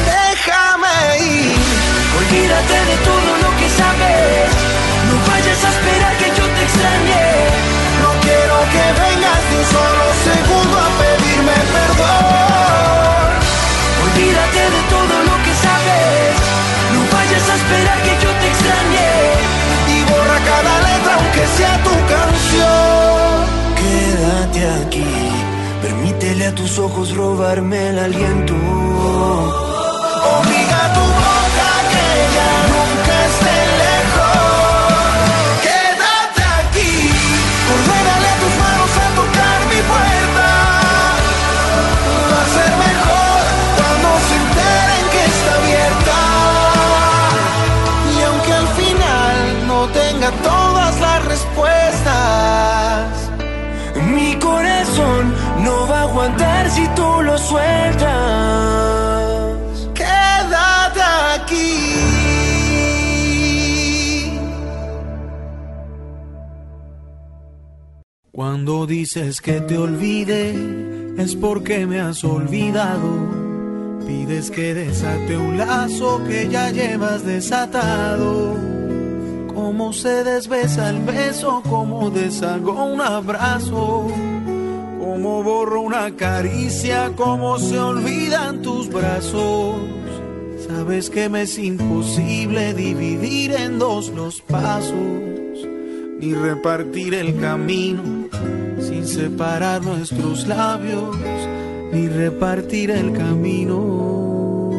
Déjame ir, olvídate de todo lo que sabes. No vayas a esperar ojos robarme el aliento. Sueltas. Quédate aquí. Cuando dices que te olvide, es porque me has olvidado. Pides que desate un lazo que ya llevas desatado. Cómo se desbesa el beso, cómo deshago un abrazo. Cómo borro una caricia, cómo se olvidan tus brazos. Sabes que me es imposible dividir en dos los pasos, ni repartir el camino sin separar nuestros labios, ni repartir el camino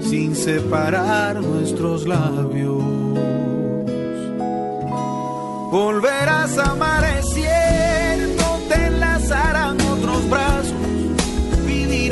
sin separar nuestros labios. Volverás a amar,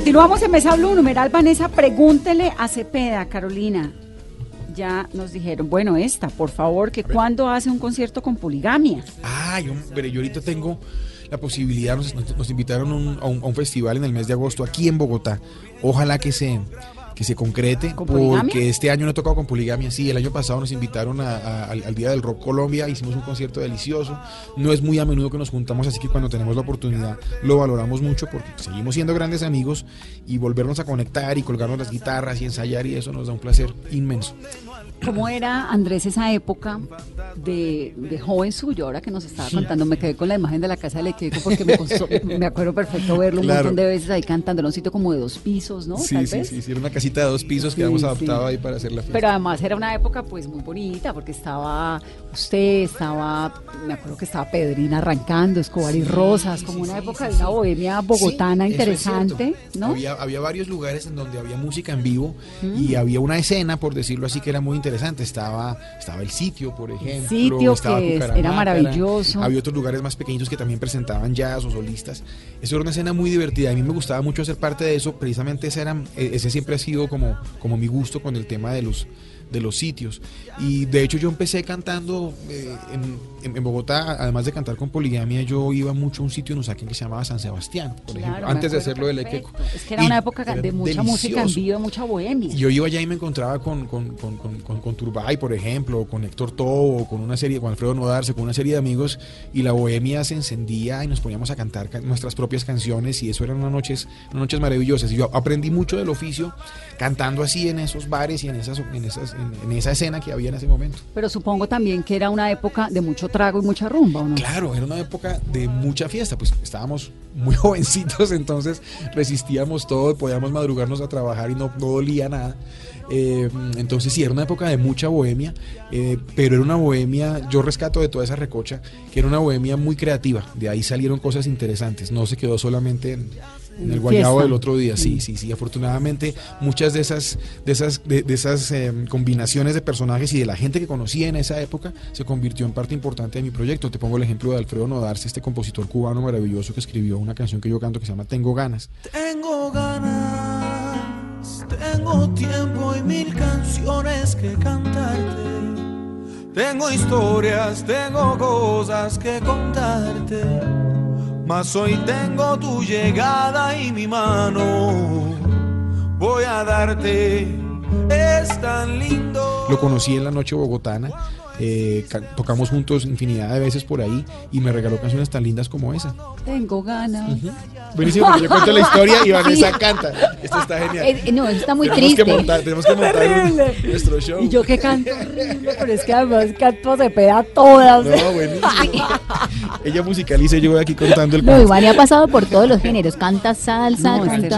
Continuamos en Mesa Blue, numeral Vanessa, pregúntele a Cepeda, Carolina. Ya nos dijeron, bueno, esta, por favor, que cuando hace un concierto con poligamia. Ay, hombre, yo ahorita tengo la posibilidad, nos, nos- nos invitaron un- a, un, a un festival en el mes de agosto aquí en Bogotá. Ojalá que se, que se concrete, porque este año no he tocado con poligamia. Sí, el año pasado nos invitaron a- a- al, al Día del Rock Colombia, hicimos un concierto delicioso. No es muy a menudo que nos juntamos, así que cuando tenemos la oportunidad lo valoramos mucho porque seguimos siendo grandes amigos y volvernos a conectar y colgarnos las guitarras y ensayar y eso nos da un placer inmenso. ¿Cómo era Andrés esa época de, de joven suyo? Ahora que nos estaba contando, me quedé con la imagen de la casa de Lequeco porque me, costó- me acuerdo perfecto verlo un Claro. montón de veces ahí cantando en un sitio como de dos pisos, ¿no? Sí, Tal sí, vez. sí, sí, era una casita casita de dos pisos que Sí, habíamos sí. adaptado ahí para hacer la fiesta. Pero además era una época pues muy bonita porque estaba usted, estaba, me acuerdo que estaba Pedrina arrancando, Escobar y Rosas, como una época de una bohemia bogotana Sí, es interesante, cierto. ¿no? Había, había varios lugares en donde había música en vivo y había una escena, por decirlo así, que era muy interesante. Estaba, estaba el sitio, por ejemplo. sitio estaba que es- era maravilloso. Había otros lugares más pequeños que también presentaban jazz o solistas. Eso era una escena muy divertida. A mí me gustaba mucho hacer parte de eso. Precisamente ese, era, eh, ese siempre ha sido como, como mi gusto con el tema de los de los sitios. Y de hecho yo empecé cantando eh, en, en- en Bogotá además de cantar con poligamia yo iba mucho a un sitio en Usaquén que se llamaba San Sebastián por Claro, ejemplo antes de hacerlo del. Equeco Es que era Y una época era de mucha música en vivo, mucha bohemia. yo iba allá y me encontraba con, con, con, con, con- Turbay, por ejemplo, con Héctor Tobo, con una serie, con Alfredo Nodarse, con una serie de amigos, y la bohemia se encendía y nos poníamos a cantar ca- nuestras propias canciones, y eso eran unas noches, unas noches maravillosas. Y yo aprendí mucho del oficio cantando así en esos bares y en, esas, en, esas, en, en esa escena que había en ese momento. Pero supongo también que era una época de mucho trago y mucha rumba, ¿o no? Claro, era una época de mucha fiesta, pues estábamos muy jovencitos, entonces resistíamos todo, podíamos madrugarnos a trabajar y no, no dolía nada. Eh, entonces sí, era una época de mucha bohemia, eh, pero era una bohemia, yo rescato de toda esa recocha, que era una bohemia muy creativa, de ahí salieron cosas interesantes, no se quedó solamente en, en el guayabo Fiesta. del otro día, sí, sí, sí, afortunadamente muchas de esas, de esas, de, de esas eh, combinaciones de personajes y de la gente que conocía en esa época se convirtió en parte importante de mi proyecto. Te pongo el ejemplo de Alfredo Nodarse, este compositor cubano maravilloso que escribió una canción que yo canto que se llama Tengo ganas. Tengo ganas, tengo tiempo y mil canciones que cantarte. Tengo historias, tengo cosas que contarte. Mas hoy tengo tu llegada y mi mano. Voy a darte, es tan lindo. Lo conocí en la noche bogotana, eh, ca- tocamos juntos infinidad de veces por ahí y me regaló canciones tan lindas como esa. Tengo ganas. Buenísimo, porque yo cuento la historia y Vanessa canta. Esto está genial. Eh, no, eso está muy tenemos triste. Que montar, tenemos que montar un- nuestro show. Y yo que canto horrible, pero es que además canto de peda todas. No, buenísimo. Ella musicaliza y yo voy aquí contando el No. Iván ha pasado por todos los géneros. Canta salsa, No, canta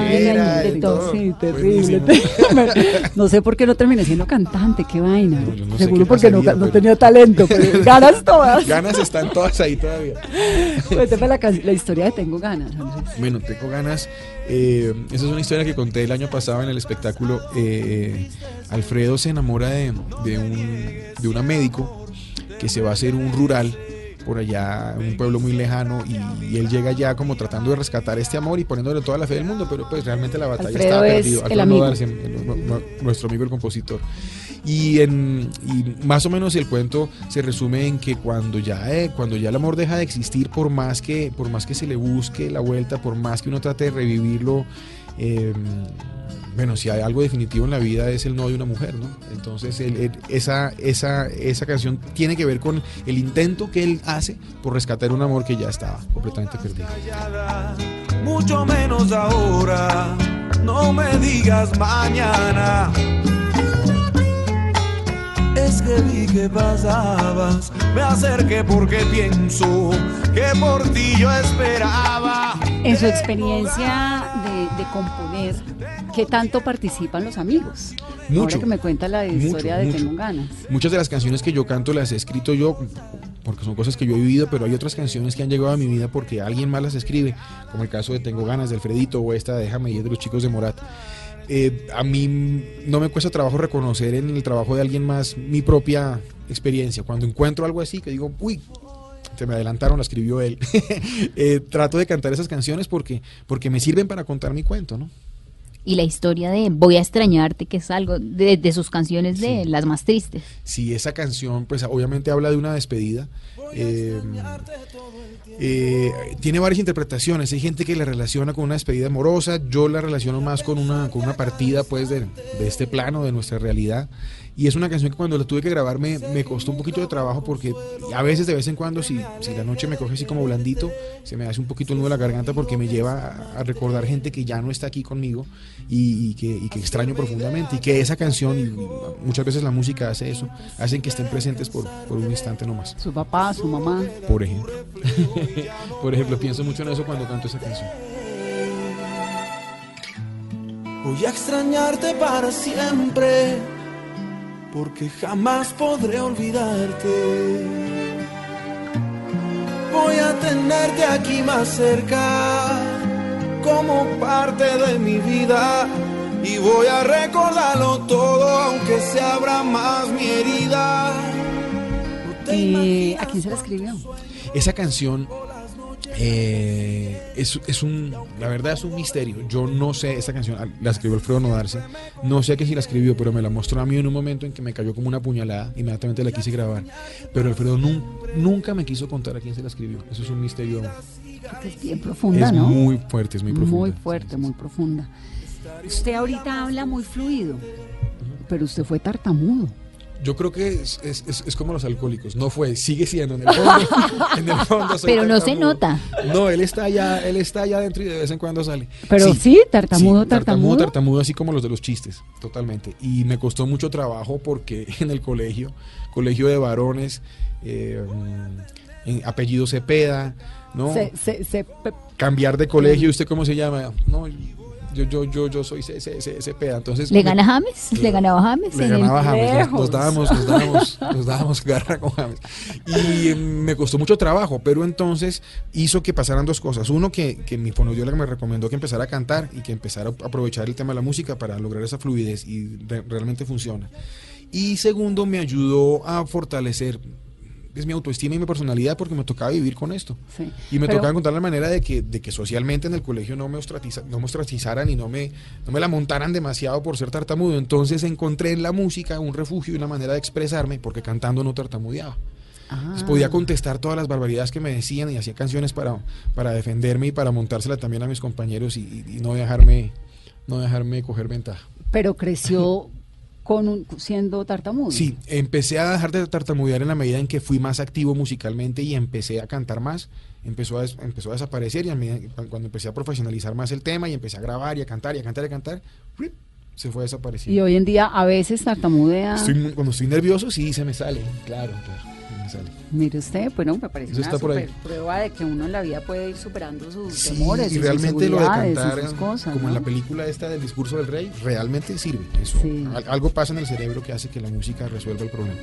to- todo. sí, terrible. No sé por qué no terminé siendo cantante, qué vaina. No, no Seguro qué porque no, pasaría, no pero- tenía talento, pero ganas todas. Ganas están todas ahí todavía. Cuéntame la, historia de Tengo ganas, Andrés. Bueno, tengo ganas. eh, esa es una historia que conté el año pasado en el espectáculo. eh, Alfredo se enamora de, de un, de una médico que se va a hacer un rural por allá, en un pueblo muy lejano, y, y él llega ya como tratando de rescatar este amor y poniéndole toda la fe del mundo, pero pues realmente la batalla Alfredo estaba es perdida. nu- nuestro amigo el compositor. Y, en, y más o menos el cuento se resume en que cuando ya, eh, cuando ya el amor deja de existir, por más que, por más que se le busque la vuelta, por más que uno trate de revivirlo, eh, bueno, si hay algo definitivo en la vida es el no de una mujer, ¿no? Entonces esa, esa, esa canción tiene que ver con el intento que él hace por rescatar un amor que ya estaba completamente perdido. mucho menos ahora. No me digas mañana. Que pasabas, me acerqué porque pienso que por ti yo esperaba. En su experiencia de, de componer, ¿qué tanto participan los amigos? Mucho. Ahora que me cuenta la Mucho, historia de mucho. Tengo ganas. Muchas de las canciones que yo canto las he escrito yo porque son cosas que yo he vivido, pero hay otras canciones que han llegado a mi vida porque alguien más las escribe, como el caso de Tengo ganas de Alfredito o esta de Déjame y es de los chicos de Morat. Eh, a mí no me cuesta trabajo reconocer en el trabajo de alguien más mi propia experiencia. Cuando encuentro algo así que digo, uy, se me adelantaron, la escribió él. Eh, trato de cantar esas canciones porque, porque me sirven para contar mi cuento, ¿no? Y la historia de Voy a extrañarte, que es algo de, de sus canciones de Sí. las más tristes. si esa canción, pues obviamente habla de una despedida. Eh, tiene varias interpretaciones. Hay gente que la relaciona con una despedida amorosa. Yo la relaciono más con una, con una partida, pues, de este plano, de nuestra realidad. Y es una canción que cuando la tuve que grabar me, me costó un poquito de trabajo porque a veces, de vez en cuando, si, si la noche me coge así como blandito, se me hace un poquito el nudo de la garganta porque me lleva a, a recordar gente que ya no está aquí conmigo y, y que, y que extraño profundamente. Y que esa canción, y muchas veces la música hace eso, hacen que estén presentes por, por un instante nomás. Su papá, su mamá. Por ejemplo. por ejemplo, pienso mucho en eso cuando canto esa canción. Voy a extrañarte para siempre, porque jamás podré olvidarte. Voy a tenerte aquí más cerca, como parte de mi vida. Y voy a recordarlo todo, aunque se abra más mi herida. Imaginas ¿A quién se la escribió? Esa canción eh, es, es un, la verdad es un misterio. Yo no sé, esa canción ah, la escribió Alfredo Nodarse. No sé que si la escribió, pero me la mostró a mí en un momento en que me cayó como una puñalada. Inmediatamente la quise grabar. Pero Alfredo nun- nunca me quiso contar a quién se la escribió. Eso es un misterio. Es bien profunda, es ¿no? muy fuerte, es muy profundo. Muy fuerte, muy profunda. Usted ahorita habla muy fluido, pero usted fue tartamudo. Yo creo que es, es- es- es como los alcohólicos. No fue, sigue siendo en el fondo. en el fondo soy Pero no se tartamudo. nota. No, él está allá, él está allá adentro y de vez en cuando sale. Pero sí, tartamudo, sí, tartamudo. tartamudo, así como los de los chistes, totalmente. Y me costó mucho trabajo porque en el colegio, colegio de varones, eh, mm, en apellido Cepeda, ¿no? Se, se, se- Cambiar de colegio, ¿usted cómo se llama? No, yo, yo, yo, yo soy Ce- Ce- Ce- Cepeda. Entonces, ¿Le gana James? ¿Le ganaba James? le ganaba James, nos, dábamos, nos dábamos, nos dábamos garra con James. Y eh, me costó mucho trabajo, pero entonces hizo que pasaran dos cosas. Uno, que, que mi fonoaudióloga me recomendó que empezara a cantar y que empezara a aprovechar el tema de la música para lograr esa fluidez y re- realmente funciona. Y segundo, me ayudó a fortalecer es mi autoestima y mi personalidad porque me tocaba vivir con esto. sí. Y me Pero- tocaba encontrar la manera de que, de que socialmente en el colegio no me, ostratiza- no me ostracizaran y no me, no me la montaran demasiado por ser tartamudo. Entonces encontré en la música un refugio y una manera de expresarme porque cantando no tartamudeaba. Entonces Ah. podía contestar todas las barbaridades que me decían y hacía canciones para, para defenderme y para montársela también a mis compañeros y, y- y no dejarme no dejarme coger ventaja. Pero creció con un, siendo tartamudo. Sí, empecé a dejar de tartamudear en la medida en que fui más activo musicalmente y empecé a cantar más. Empezó a, des- empezó a desaparecer y a medida- cu- cuando empecé a profesionalizar más el tema y empecé a grabar y a cantar y a cantar y a cantar, ¡rip! se fue Y desapareciendo. hoy en día a veces tartamudea. Estoy cuando estoy nervioso, sí, se me sale. Claro, claro, sale. Mire usted, bueno, me parece Eso una está por ahí. super prueba de que uno en la vida puede ir superando sus Sí, temores y y realmente sus lo de cantar, sus cosas. como en ¿no? la película esta del discurso del rey, realmente sirve. Eso, Sí. Al- algo pasa en el cerebro que hace que la música resuelva el problema.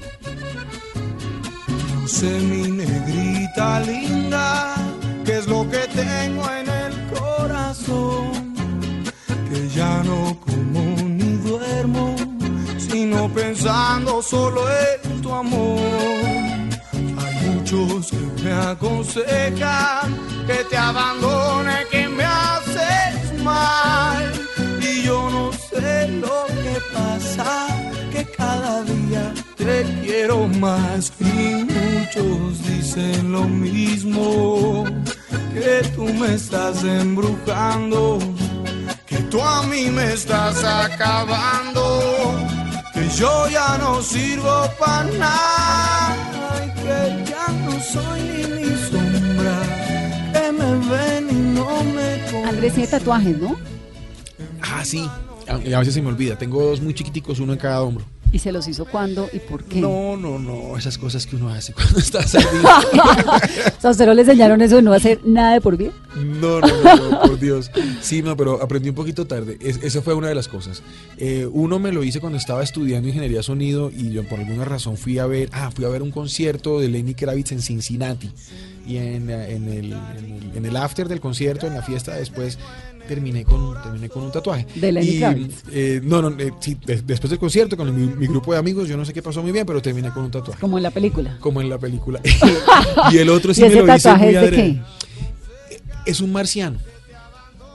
No sé mi negrita linda, qué es lo que tengo en el corazón, que ya no como ni duermo, sino pensando solo en tu amor. Muchos me aconsejan que te abandone, que me haces mal, y yo no sé lo que pasa, que cada día te quiero más. Y muchos dicen lo mismo, que tú me estás embrujando, que tú a mí me estás acabando, que yo ya no sirvo para nada que ya no soy ni mi sombra, que me ven y no me. Andrés tiene tatuajes, ¿no? Ah, sí. A, y a veces se me olvida. Tengo dos muy chiquiticos, uno en cada hombro. ¿Y se los hizo cuándo y por qué? No, no, no. Esas cosas que uno hace cuando está saliendo. ¿a usted no le enseñaron eso de no hacer nada de por bien? No, no, no, no, por Dios. Sí, no, pero aprendí un poquito tarde. Es- esa fue una de las cosas. Eh, uno me lo hice cuando estaba estudiando ingeniería sonido y yo por alguna razón fui a ver, ah, fui a ver un concierto de Lenny Kravitz en Cincinnati. Y en, eh, en el, en, el, en el after del concierto, en la fiesta después, terminé con, terminé con un tatuaje. ¿De Lenny Kravitz? eh, no, no, eh, sí, de- después del concierto con mi, mi grupo de amigos, yo no sé qué pasó muy bien, pero terminé con un tatuaje. Como en la película. Como en la película. y el otro sí ¿Y me lo hice tatuaje muy es de qué? Es un marciano.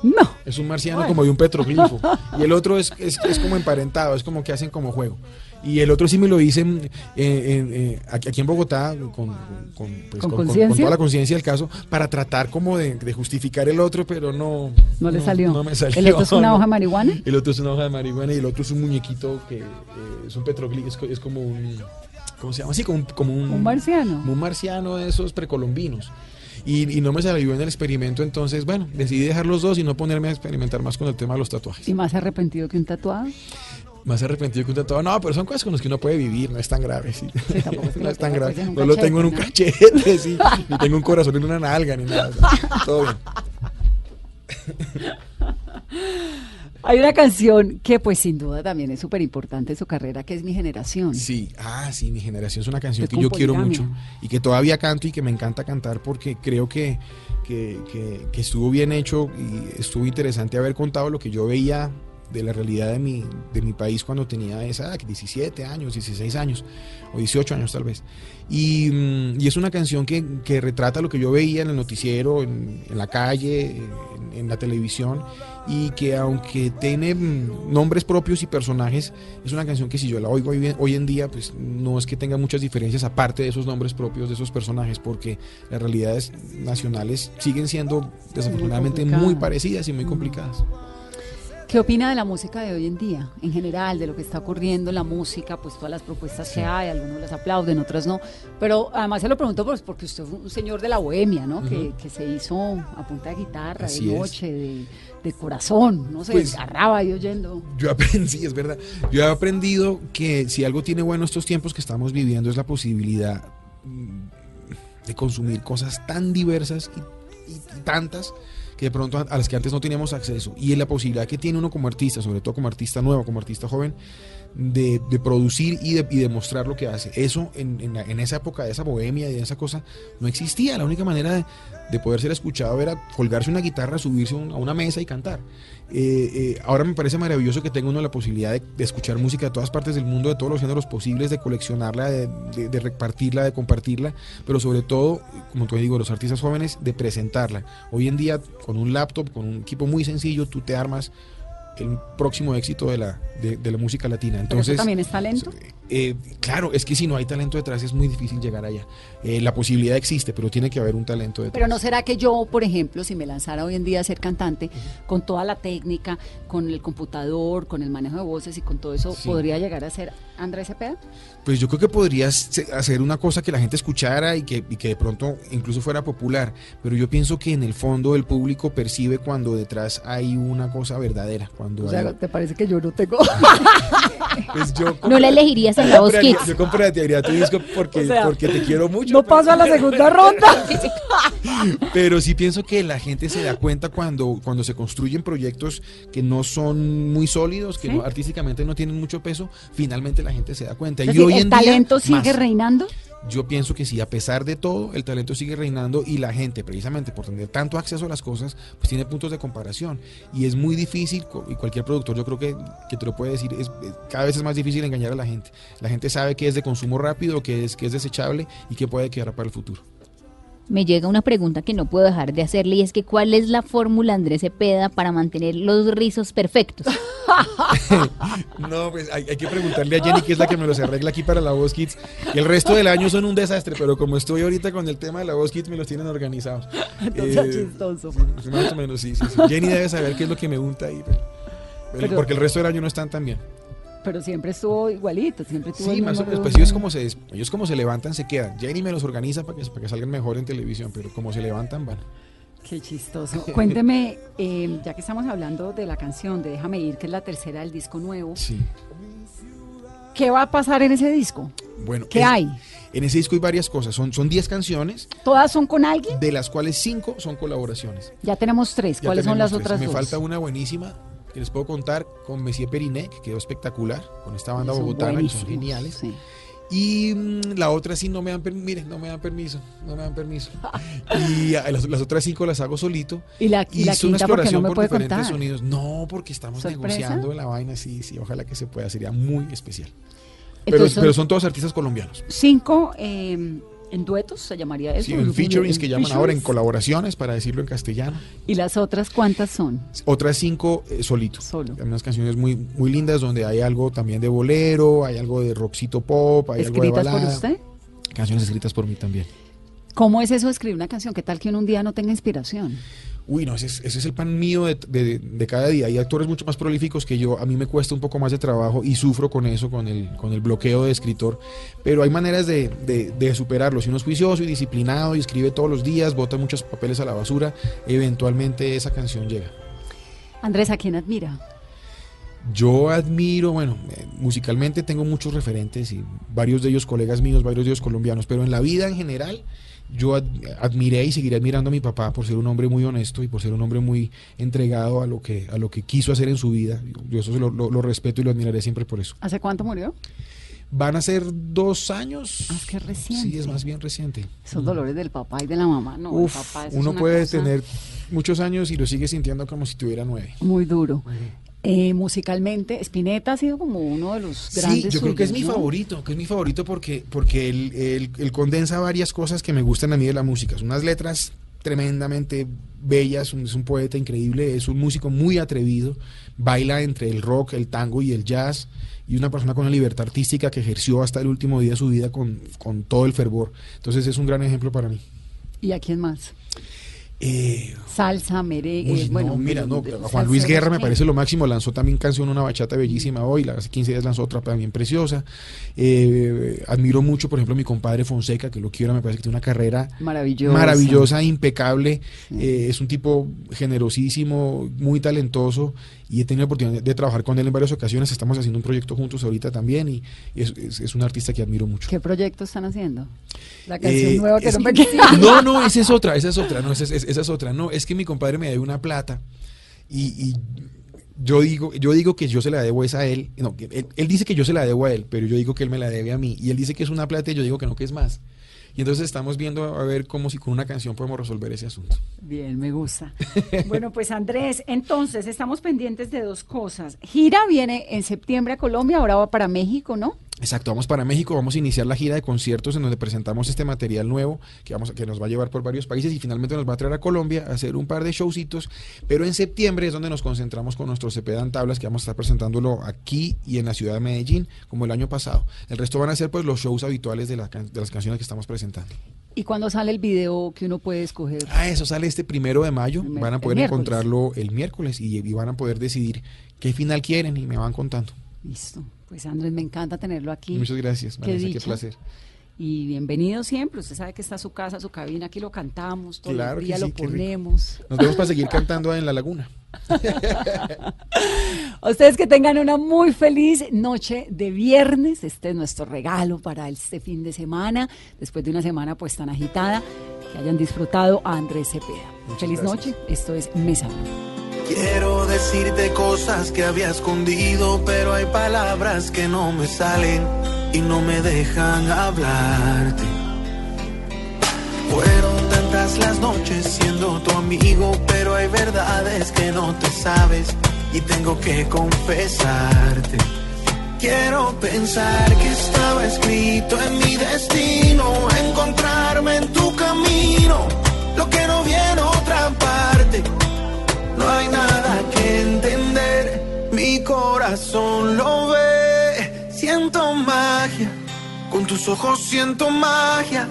No. Es un marciano Bueno. como de un petroglifo. Y el otro es, es, es como emparentado, es como que hacen como juego. Y el otro sí me lo hice en- en- en- aquí en Bogotá, con, con, pues, ¿Con con toda la conciencia del caso, para tratar como de, de justificar el otro, pero no. No le salió. No me salió. ¿El otro es una hoja de marihuana? El otro es una hoja de marihuana y el otro es un muñequito que eh, es un petroglifo, es, es como un. ¿Cómo se llama? Sí, como un, como un, Un marciano. como un marciano de esos precolombinos. Y, y no me salió en el experimento, entonces, bueno, decidí dejar los dos y no ponerme a experimentar más con el tema de los tatuajes. ¿Y más arrepentido que un tatuado? Más arrepentido que un. No, pero son cosas con las que uno puede vivir, no es tan grave, sí. Sí, tampoco es que no es tan grave. No lo tengo en un cachete, sí. Ni tengo un corazón en una nalga, ni nada. o sea, todo bien. Hay una canción que pues sin duda también es súper importante en su carrera, que es Mi Generación. Sí, ah, sí, mi generación es una canción que yo quiero mucho y que todavía canto y que me encanta cantar porque creo que, que, que- que estuvo bien hecho y estuvo interesante haber contado lo que yo veía de la realidad de mi, de mi país cuando tenía esa edad, 17 años, 16 años o 18 años tal vez. Y, mm, y es una canción que, que retrata lo que yo veía en el noticiero, en, en la calle, en, en la televisión y que aunque tiene mm, nombres propios y personajes, es una canción que si yo la oigo hoy, hoy en día, pues no es que tenga muchas diferencias aparte de esos nombres propios de esos personajes, porque las realidades nacionales siguen siendo desafortunadamente muy, parecidas y muy complicadas. ¿Qué opina de la música de hoy en día? En general, de lo que está ocurriendo en la música, pues todas las propuestas que hay, algunos las aplauden, otras no. Pero además se lo pregunto pues, porque usted fue un señor de la bohemia, ¿no? que, que se hizo a punta de guitarra, Así de noche, de, de corazón, no sé, Pues- agarraba ahí oyendo. Yo aprendí, es verdad, yo he aprendido que si algo tiene bueno estos tiempos que estamos viviendo es la posibilidad mm, de consumir cosas tan diversas y, y- y tantas que de pronto a, las que antes no teníamos acceso. Y la posibilidad que tiene uno como artista, sobre todo como artista nuevo, como artista joven, de, producir y de, mostrar lo que hace. Eso en, esa época de esa bohemia y de esa cosa no existía. La única manera de, de poder ser escuchado era colgarse una guitarra, subirse a una mesa y cantar. Eh, eh, ahora me parece maravilloso que tenga uno la posibilidad de, escuchar música de todas partes del mundo, de todos los géneros posibles, de coleccionarla, de, de- de repartirla, de compartirla, pero sobre todo, como te digo, los artistas jóvenes, de presentarla. Hoy en día, con un laptop, con un equipo muy sencillo, tú te armas el próximo éxito de la, de, de la música latina. Pero Entonces, eso también es talento. eh, claro, es que si no hay talento detrás es muy difícil llegar allá. Eh, la posibilidad existe, pero tiene que haber un talento detrás. Pero no será que yo, por ejemplo, si me lanzara hoy en día a ser cantante, con toda la técnica, con el computador, con el manejo de voces y con todo eso, Sí. podría llegar a ser Andrés Cepeda? Pues yo creo que podrías hacer una cosa que la gente escuchara y que, y que de pronto incluso fuera popular, pero yo pienso que en el fondo el público percibe cuando detrás hay una cosa verdadera, cuando O hay- sea, ¿te parece que yo no tengo? pues yo No la elegirías en la voz Kids. Yo compraría tu disco porque, O sea, porque te quiero mucho. no pero- paso a la segunda ronda. Pero sí pienso que la gente se da cuenta cuando, cuando se construyen proyectos que no son muy sólidos, que ¿Sí? no- artísticamente no tienen mucho peso, finalmente la gente se da cuenta. Y decir, hoy ¿El en día, talento sigue más. reinando? Yo pienso que sí, a pesar de todo, el talento sigue reinando y la gente, precisamente por tener tanto acceso a las cosas, pues tiene puntos de comparación. Y es muy difícil, y cualquier productor yo creo que, que te lo puede decir, es- cada vez es más difícil engañar a la gente. La gente sabe que es de consumo rápido, que es, que es desechable y que puede quedar para el futuro. Me llega una pregunta que no puedo dejar de hacerle y es que ¿cuál es la fórmula Andrés Cepeda para mantener los rizos perfectos? No, pues hay, hay que preguntarle a Jenny, que es la que me los arregla aquí para la Voz Kids. Y el resto del año son un desastre, pero como estoy ahorita con el tema de la Voz Kids, me los tienen organizados. Entonces, Eh, chistoso. sí, más o menos, sí, sí, sí. Jenny debe saber qué es lo que me unta ahí. pero- pero- Pero- porque el resto del año no están tan bien. Pero siempre estuvo igualito, siempre tuvo Sí, el más o menos. Pues ellos como, se, ellos como se levantan, se quedan. Jenny me los organiza para que, para que salgan mejor en televisión, pero como se levantan, van. Qué chistoso. Cuénteme, eh, ya que estamos hablando de la canción de Déjame ir, que es la tercera del disco nuevo, Sí. ¿qué va a pasar en ese disco? Bueno, ¿Qué es- hay? En ese disco hay varias cosas. Son son 10 canciones, ¿Todas son con alguien? de las cuales 5 son colaboraciones. Ya tenemos tres. Ya ¿Cuáles son las tres. otras Me dos? falta una buenísima que les puedo contar con Messier Periné, que quedó espectacular, con esta banda bogotana, que son geniales. sí. Y mm, la otra sí no me dan permiso, miren, no me dan permiso, no me dan permiso. Y ah, las, las otras cinco las hago solito. Y la, y la es una no exploración me por diferentes contar. sonidos. No, porque estamos ¿Sorpresa? negociando la vaina, sí, sí, ojalá que se pueda, sería muy especial. Pero, Entonces, pero son todos artistas colombianos. cinco eh, en duetos, se llamaría eso. Sí, en featurings que llaman ahora en colaboraciones, para decirlo en castellano. ¿Y las otras cuántas son? Otras cinco eh, solito. Solo. Hay unas canciones muy, muy lindas donde hay algo también de bolero, hay algo de rockcito pop, hay algo de ¿Escritas por balada. usted? Canciones escritas por mí también. ¿Cómo es eso de escribir una canción? ¿Qué tal que uno un día no tenga inspiración? Uy, no, ese es, ese es el pan mío de, de- de cada día. Hay actores mucho más prolíficos que yo. A mí me cuesta un poco más de trabajo y sufro con eso, con el, con el bloqueo de escritor. Pero hay maneras de, de- de superarlo. Si uno es juicioso y disciplinado y escribe todos los días, bota muchos papeles a la basura, eventualmente esa canción llega. Andrés, ¿a quién admira? Yo admiro, bueno, eh, musicalmente tengo muchos referentes y varios de ellos colegas míos, varios de ellos colombianos, pero en la vida en general yo ad- admiré y seguiré admirando a mi papá por ser un hombre muy honesto y por ser un hombre muy entregado a lo que, a lo que quiso hacer en su vida. Yo, eso lo, lo- lo respeto y lo admiraré siempre por eso. ¿Hace cuánto murió? Van a ser dos años. Ah, es que reciente. Sí, es más bien reciente. Esos dolores del papá y de la mamá, no. el Uf, papá, uno una puede cosa tener muchos años y lo sigue sintiendo como si tuviera nueve. Muy duro. Eh, musicalmente, Spinetta ha sido como uno de los grandes. Sí, yo creo que es mi ¿no? favorito, que es mi favorito porque, porque él, él- él condensa varias cosas que me gustan a mí de la música. Son unas letras tremendamente bellas, un- es un poeta increíble, es un músico muy atrevido, baila entre el rock, el tango y el jazz, y una persona con una libertad artística que ejerció hasta el último día de su vida con, con todo el fervor. Entonces es un gran ejemplo para mí. ¿Y a quién más? Eh, Salsa, merengue. Uy, bueno, no, mira, no, Juan Luis Guerra me parece lo máximo, lanzó también canción, una bachata bellísima hoy, hace 15 días lanzó otra también preciosa. Eh, admiro mucho, por ejemplo, a mi compadre Fonseca, que lo quiero, me parece que tiene una carrera Maravillosa. maravillosa, impecable, eh, es un tipo generosísimo, muy talentoso y he tenido la oportunidad de, trabajar con él en varias ocasiones, estamos haciendo un proyecto juntos ahorita también y es, es- es un artista que admiro mucho. ¿Qué proyecto están haciendo? La canción Eh, nueva que es- no me No, no, esa es otra, esa es otra, no, esa es, esa es otra. No, es que mi compadre me debe una plata y, y yo digo, yo digo que yo se la debo es a él. No, él, él dice que yo se la debo a él, pero yo digo que él me la debe a mí. Y él dice que es una plata y yo digo que no, que es más. Y entonces estamos viendo a ver cómo si con una canción podemos resolver ese asunto. Bien, me gusta. Bueno, pues Andrés, entonces estamos pendientes de dos cosas. Gira viene en septiembre a Colombia, ahora va para México, ¿no? Exacto, vamos para México, vamos a iniciar la gira de conciertos en donde presentamos este material nuevo que, vamos, que nos va a llevar por varios países y finalmente nos va a traer a Colombia a hacer un par de showcitos, pero en septiembre es donde nos concentramos con nuestro CP Dan Tablas que vamos a estar presentándolo aquí y en la ciudad de Medellín como el año pasado. El resto van a ser pues los shows habituales de, la de las canciones que estamos presentando. ¿Y cuando sale el video que uno puede escoger? Ah, eso sale este primero de mayo, van a poder encontrarlo el miércoles y, y van a poder decidir qué final quieren y me van contando. Listo. Pues Andrés, me encanta tenerlo aquí. Muchas gracias, Qué Vanessa, qué placer. Y bienvenido siempre. Usted sabe que está su casa, su cabina, aquí lo cantamos, todo Claro el que día sí, lo ponemos. Nos vemos para seguir cantando en la laguna. Ustedes que tengan una muy feliz noche de viernes. Este es nuestro regalo para este fin de semana, después de una semana pues tan agitada. Que hayan disfrutado a Andrés Cepeda. Muchas feliz gracias. noche. Esto es Mesa. Quiero decirte cosas que había escondido, pero hay palabras que no me salen y no me dejan hablarte. Fueron tantas las noches siendo tu amigo, pero hay verdades que no te sabes y tengo que confesarte. Quiero pensar que estaba escrito en mi destino, encontrarme en tu camino, lo que no viene otra parte. No hay nada que entender, mi corazón lo ve. Siento magia, con tus ojos siento magia.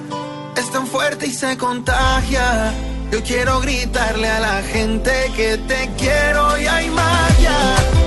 Es tan fuerte y se contagia. Yo quiero gritarle a la gente que te quiero y hay magia.